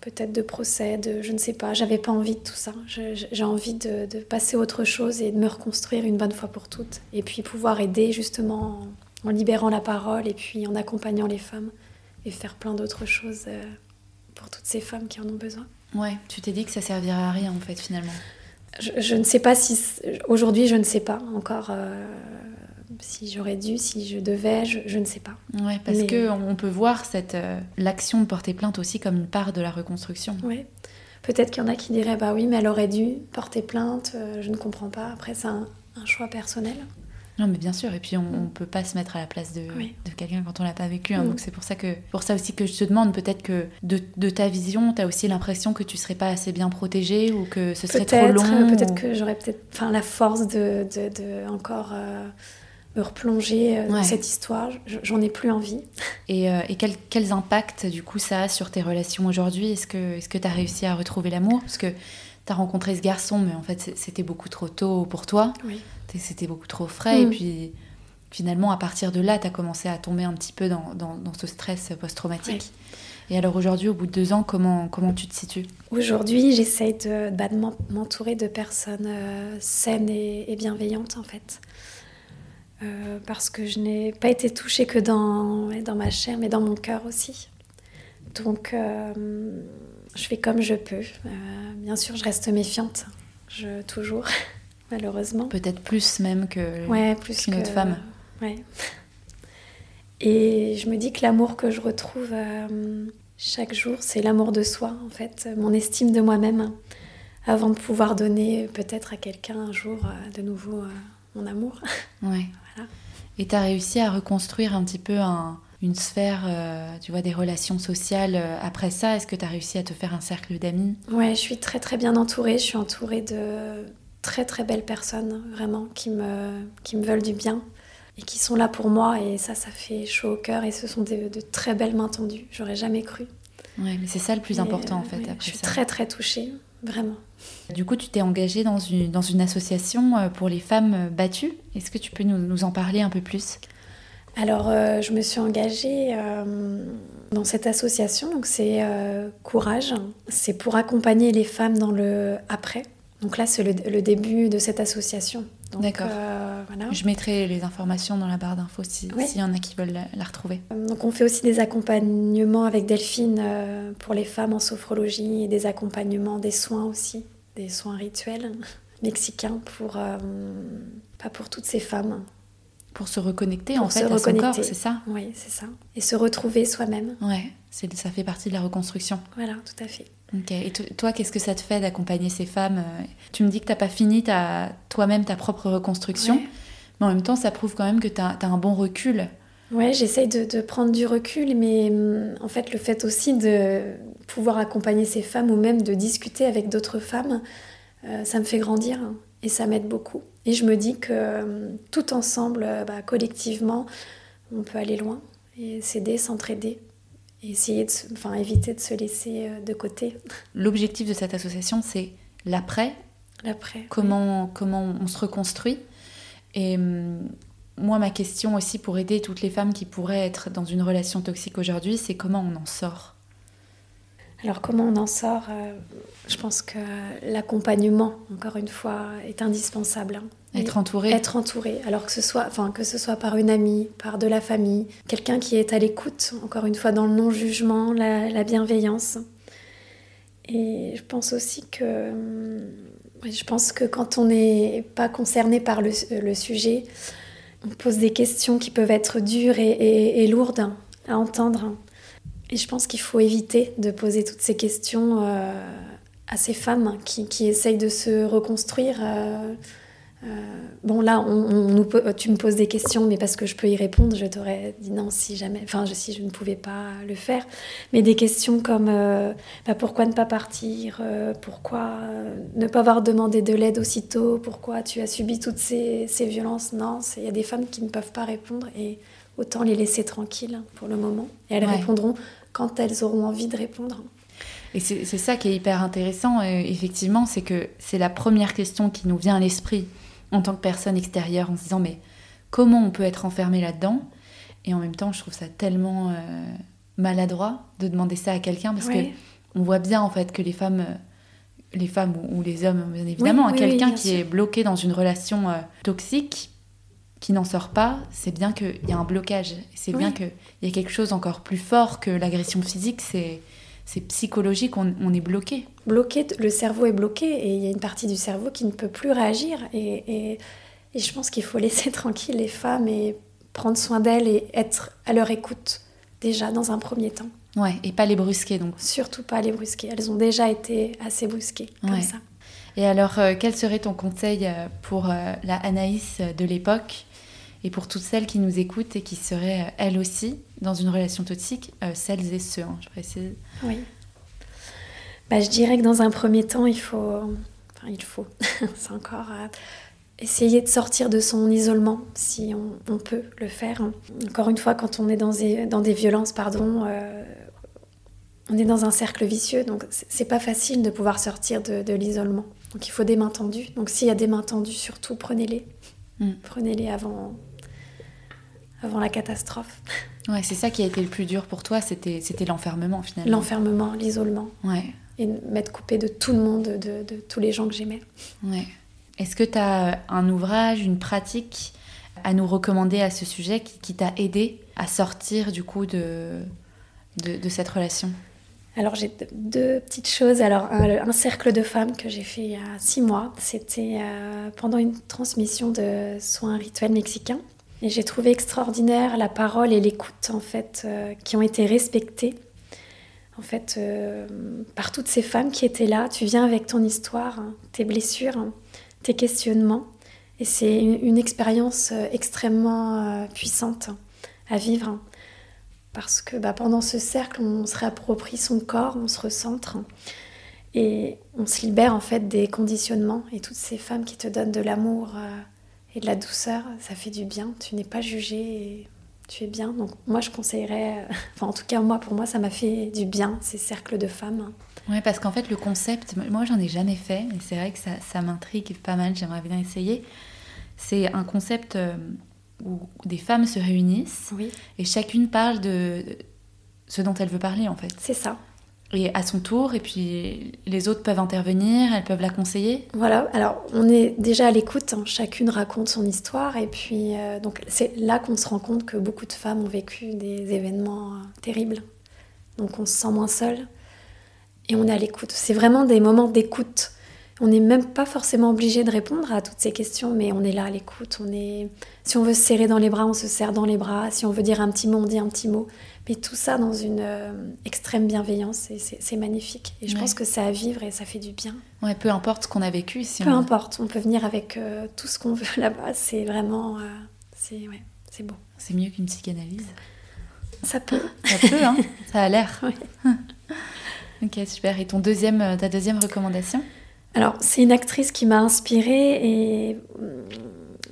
peut-être de procès, je ne sais pas, j'avais pas envie de tout ça. J'ai envie de, passer à autre chose et de me reconstruire une bonne fois pour toutes. Et puis pouvoir aider justement en, libérant la parole et puis en accompagnant les femmes et faire plein d'autres choses euh, pour toutes ces femmes qui en ont besoin. Ouais, tu t'es dit que ça servirait à rien en fait finalement. Je, ne sais pas si aujourd'hui je ne sais pas encore euh, si j'aurais dû, si je devais, je, ne sais pas. Ouais, parce que on peut voir cette euh, l'action de porter plainte aussi comme une part de la reconstruction. Ouais. Peut-être qu'il y en a qui diraient bah oui, mais elle aurait dû porter plainte. Euh, je ne comprends pas. Après, c'est un, choix personnel. Non, mais bien sûr. Et puis, on ne peut pas se mettre à la place de, de quelqu'un quand on l'a pas vécu. Hein. Mm. Donc, c'est pour ça que, pour ça aussi que je te demande, peut-être que de, de, ta vision, tu as aussi l'impression que tu serais pas assez bien protégée ou que ce serait trop long. Peut-être que j'aurais peut-être, enfin, la force de, de, de encore. Euh, me replonger euh, dans cette histoire, j'en ai plus envie. Et, euh, et quels, quels impacts du coup ça a sur tes relations aujourd'hui? Est-ce que tu est as réussi à retrouver l'amour? Parce que tu as rencontré ce garçon, mais en fait c'était beaucoup trop tôt pour toi. Oui c'était beaucoup trop frais. Et mm. puis finalement, à partir de là, tu as commencé à tomber un petit peu dans, dans, ce stress post-traumatique. Et alors aujourd'hui, au bout de deux ans, comment, comment tu te situes? Aujourd'hui, j'essaye de, bah, m'entourer de personnes euh, saines et, bienveillantes, en fait. Euh, parce que je n'ai pas été touchée que dans, dans ma chair, mais dans mon cœur aussi. Donc, euh, je fais comme je peux. bien sûr, je reste méfiante, je, toujours. malheureusement. Peut-être plus même que ouais, plus qu'une autre femme. Ouais. Et je me dis que l'amour que je retrouve euh, chaque jour, c'est l'amour de soi, en fait, mon estime de moi-même, avant de pouvoir donner peut-être à quelqu'un un jour euh, de nouveau euh, mon amour. Ouais. voilà. Et tu as réussi à reconstruire un petit peu une sphère, tu vois, des relations sociales après ça? Est-ce que tu as réussi à te faire un cercle d'amis? Ouais, je suis très très bien entourée. Je suis entourée de très très belles personnes, vraiment, qui me, qui me veulent du bien et qui sont là pour moi. Et ça, ça fait chaud au cœur et ce sont de, très belles mains tendues. J'aurais jamais cru. Ouais, mais c'est ça le plus important en fait. je suis très très touchée, vraiment. Du coup, tu t'es engagée dans une, dans une association euh, pour les femmes battues. Est-ce que tu peux nous, nous en parler un peu plus? Alors, euh, je me suis engagée euh, dans cette association, donc c'est Courage. C'est pour accompagner les femmes dans le après, donc là, c'est le, début de cette association. D'accord. Euh, Je mettrai les informations dans la barre d'infos s'il y en a qui veulent la, retrouver. Donc on fait aussi des accompagnements avec Delphine euh, pour les femmes en sophrologie et des accompagnements, des soins aussi, des soins rituels mexicains pour euh, pas pour toutes ces femmes. Pour se reconnecter en fait à son corps, c'est ça Oui, c'est ça. Et se retrouver soi-même. Ouais, ça fait partie de la reconstruction. Voilà, tout à fait. Ok. Et toi, qu'est-ce que ça te fait d'accompagner ces femmes euh, Tu me dis que tu n'as pas fini toi-même ta propre reconstruction, mais en même temps, ça prouve quand même que tu as, un bon recul. Ouais, j'essaye de, prendre du recul, mais hum, en fait, le fait aussi de pouvoir accompagner ces femmes ou même de discuter avec d'autres femmes, ça me fait grandir et ça m'aide beaucoup. Et je me dis que tout ensemble, bah, collectivement, on peut aller loin et s'aider, s'entraider et essayer de, enfin, éviter de se laisser de côté. L'objectif de cette association, c'est l'après. L'après. Comment, comment on se reconstruit. Et hum, moi, ma question aussi pour aider toutes les femmes qui pourraient être dans une relation toxique aujourd'hui, c'est comment on en sort? Alors comment on en sort euh, Je pense que l'accompagnement, encore une fois, est indispensable. Hein. Être entouré. Être entouré. Alors que ce soit, enfin que ce soit par une amie, par de la famille, quelqu'un qui est à l'écoute. Encore une fois, dans le non-jugement, la, bienveillance. Et je pense aussi que, je pense que quand on n'est pas concerné par le, le sujet, on pose des questions qui peuvent être dures et, lourdes à entendre. Et je pense qu'il faut éviter de poser toutes ces questions euh, à ces femmes qui, qui, essayent de se reconstruire. Euh, euh, bon, là, on, tu me poses des questions, mais parce que je peux y répondre, je t'aurais dit non si jamais, enfin, si je ne pouvais pas le faire. Mais des questions comme bah, pourquoi ne pas partir Pourquoi ne pas avoir demandé de l'aide aussitôt Pourquoi tu as subi toutes ces, violences? Non, il y a des femmes qui ne peuvent pas répondre et autant les laisser tranquilles pour le moment. Et elles répondront quand elles auront envie de répondre. Et c'est ça qui est hyper intéressant, effectivement, c'est que c'est la première question qui nous vient à l'esprit en tant que personne extérieure en se disant mais comment on peut être enfermé là-dedans? Et en même temps, je trouve ça tellement euh, maladroit de demander ça à quelqu'un parce que on voit bien en fait que les femmes, euh, les femmes ou, les hommes, bien évidemment, quelqu'un qui est bloqué dans une relation euh, toxique, qui n'en sort pas, c'est bien qu'il y a un blocage. C'est bien qu'il y a quelque chose encore plus fort que l'agression physique. C'est c'est psychologique, on, est bloqué. Bloqué, le cerveau est bloqué et il y a une partie du cerveau qui ne peut plus réagir. Et, je pense qu'il faut laisser tranquille les femmes et prendre soin d'elles et être à leur écoute, déjà dans un premier temps. Ouais, et pas les brusquer donc. Surtout pas les brusquer. Elles ont déjà été assez brusquées comme ça. Et alors, euh, quel serait ton conseil euh, pour euh, la Anaïs de l'époque et pour toutes celles qui nous écoutent et qui seraient elles aussi dans une relation toxique, celles et ceux, hein, je précise oui. Bah, je dirais que dans un premier temps, il faut. Enfin, il faut. c'est encore. Euh, essayer de sortir de son isolement, si on, peut le faire. Encore une fois, quand on est dans des, dans des violences, pardon, euh, on est dans un cercle vicieux, donc c'est pas facile de pouvoir sortir de, l'isolement. Donc il faut des mains tendues. Donc s'il y a des mains tendues, surtout prenez-les. Mm. Prenez-les avant, avant la catastrophe. Ouais, c'est ça qui a été le plus dur pour toi, c'était, c'était l'enfermement finalement. L'enfermement, l'isolement. Ouais. Et m'être coupée de tout le monde, de, de tous les gens que j'aimais. Ouais. Est-ce que tu as un ouvrage, une pratique à nous recommander à ce sujet qui, qui t'a aidé à sortir du coup de, de, de cette relation? Alors j'ai deux petites choses. Alors un, cercle de femmes que j'ai fait il y a six mois, c'était euh, pendant une transmission de soins rituels mexicains. Et j'ai trouvé extraordinaire la parole et l'écoute en fait euh, qui ont été respectées en fait euh, par toutes ces femmes qui étaient là. Tu viens avec ton histoire, hein, tes blessures, hein, tes questionnements, et c'est une, expérience euh, extrêmement puissante à vivre parce que bah, pendant ce cercle, on se réapproprie son corps, on se recentre et on se libère en fait des conditionnements. Et toutes ces femmes qui te donnent de l'amour et de la douceur, ça fait du bien. Tu n'es pas jugé et tu es bien. Donc moi, je conseillerais, euh, enfin en tout cas moi, pour moi, ça m'a fait du bien ces cercles de femmes. Oui, parce qu'en fait, le concept, moi, j'en ai jamais fait, et c'est vrai que ça, ça m'intrigue pas mal. J'aimerais bien essayer. C'est un concept euh, où des femmes se réunissent et chacune parle de ce dont elle veut parler, en fait. C'est ça et à son tour, et puis les autres peuvent intervenir, elles peuvent la conseiller. Voilà, alors on est déjà à l'écoute, hein. chacune raconte son histoire, et puis euh, donc c'est là qu'on se rend compte que beaucoup de femmes ont vécu des événements euh, terribles, donc on se sent moins seul, et on est à l'écoute. C'est vraiment des moments d'écoute. On n'est même pas forcément obligé de répondre à toutes ces questions, mais on est là à l'écoute. On est, si on veut se serrer dans les bras, on se serre dans les bras. Si on veut dire un petit mot, on dit un petit mot. Mais tout ça dans une euh, extrême bienveillance et c'est magnifique. Et je pense que c'est à vivre et ça fait du bien. Ouais, peu importe ce qu'on a vécu. Si peu importe, on peut venir avec euh, tout ce qu'on veut là-bas. C'est vraiment, euh, c'est ouais, beau. C'est mieux qu'une psychanalyse. Ça peut. Ça peut, hein. Ça a l'air. Ok, super. Et ton deuxième, ta deuxième recommandation? Alors, c'est une actrice qui m'a inspirée et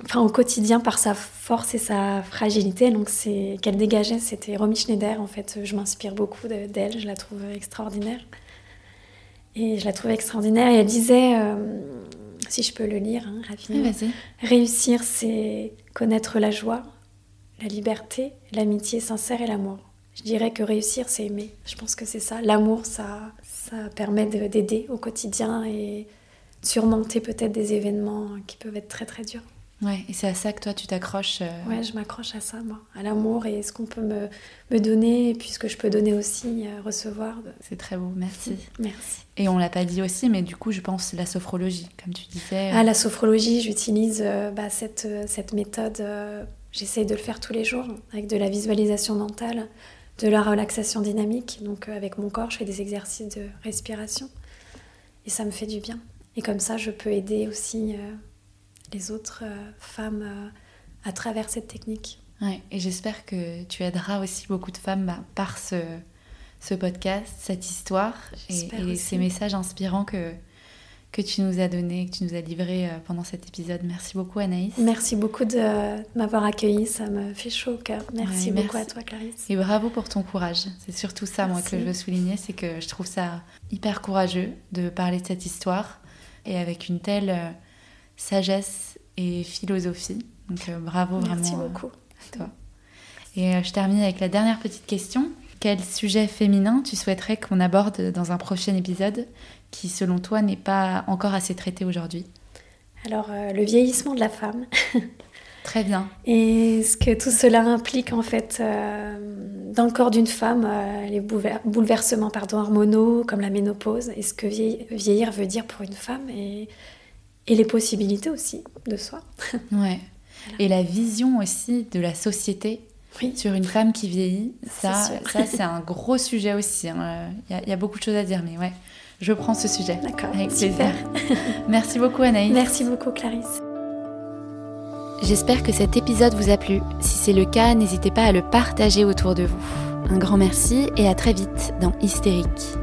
enfin, au quotidien par sa force et sa fragilité. Donc, c'est qu'elle dégageait, c'était Romy Schneider. En fait, je m'inspire beaucoup d'elle. Je la trouve extraordinaire. Et je la trouve extraordinaire. Et elle disait, euh, si je peux le lire hein, rapidement, réussir, c'est connaître la joie, la liberté, l'amitié sincère et l'amour. Je dirais que réussir, c'est aimer. Je pense que c'est ça. L'amour, ça, ça permet d'aider au quotidien et surmonter peut-être des événements qui peuvent être très très durs. Ouais, et c'est à ça que toi tu t'accroches. Euh, ouais, je m'accroche à ça, moi, à l'amour et ce qu'on peut me, me, donner, et puis ce que je peux donner aussi, euh, recevoir. C'est très beau, merci. Merci. Et on l'a pas dit aussi, mais du coup, je pense la sophrologie, comme tu disais. Ah, la sophrologie, j'utilise euh, bah, cette, cette méthode, j'essaye de le faire tous les jours, avec de la visualisation mentale, de la relaxation dynamique. Donc, avec mon corps, je fais des exercices de respiration, et ça me fait du bien. Et comme ça, je peux aider aussi les autres euh, femmes euh, à travers cette technique. Ouais, et j'espère que tu aideras aussi beaucoup de femmes bah, par ce, ce podcast, cette histoire et, ces messages inspirants que, que tu nous as donnés, que tu nous as livrés euh, pendant cet épisode. Merci beaucoup Anaïs. Merci beaucoup de m'avoir accueillie, ça me fait chaud au cœur. Merci beaucoup à toi Clarisse. Et bravo pour ton courage. C'est surtout ça moi que je veux souligner, c'est que je trouve ça hyper courageux de parler de cette histoire et avec une telle sagesse et philosophie. Donc euh, bravo vraiment Merci euh, beaucoup. à toi. Et euh, je termine avec la dernière petite question. Quel sujet féminin tu souhaiterais qu'on aborde dans un prochain épisode qui, selon toi, n'est pas encore assez traité aujourd'hui? Alors, le vieillissement de la femme. Très bien. Et ce que tout cela implique, en fait, dans le corps d'une femme, les bouleversements pardon, hormonaux, comme la ménopause, et ce que vieillir veut dire pour une femme. Et et les possibilités aussi de soi. Ouais. Et la vision aussi de la société sur une femme qui vieillit, ça, ça c'est un gros sujet aussi. Hein. Il y, a beaucoup de choses à dire, mais ouais, je prends ce sujet. D'accord. Avec plaisir. Merci beaucoup Anaïs. Merci beaucoup Clarisse. J'espère que cet épisode vous a plu. Si c'est le cas, n'hésitez pas à le partager autour de vous. Un grand merci et à très vite dans Hystérique.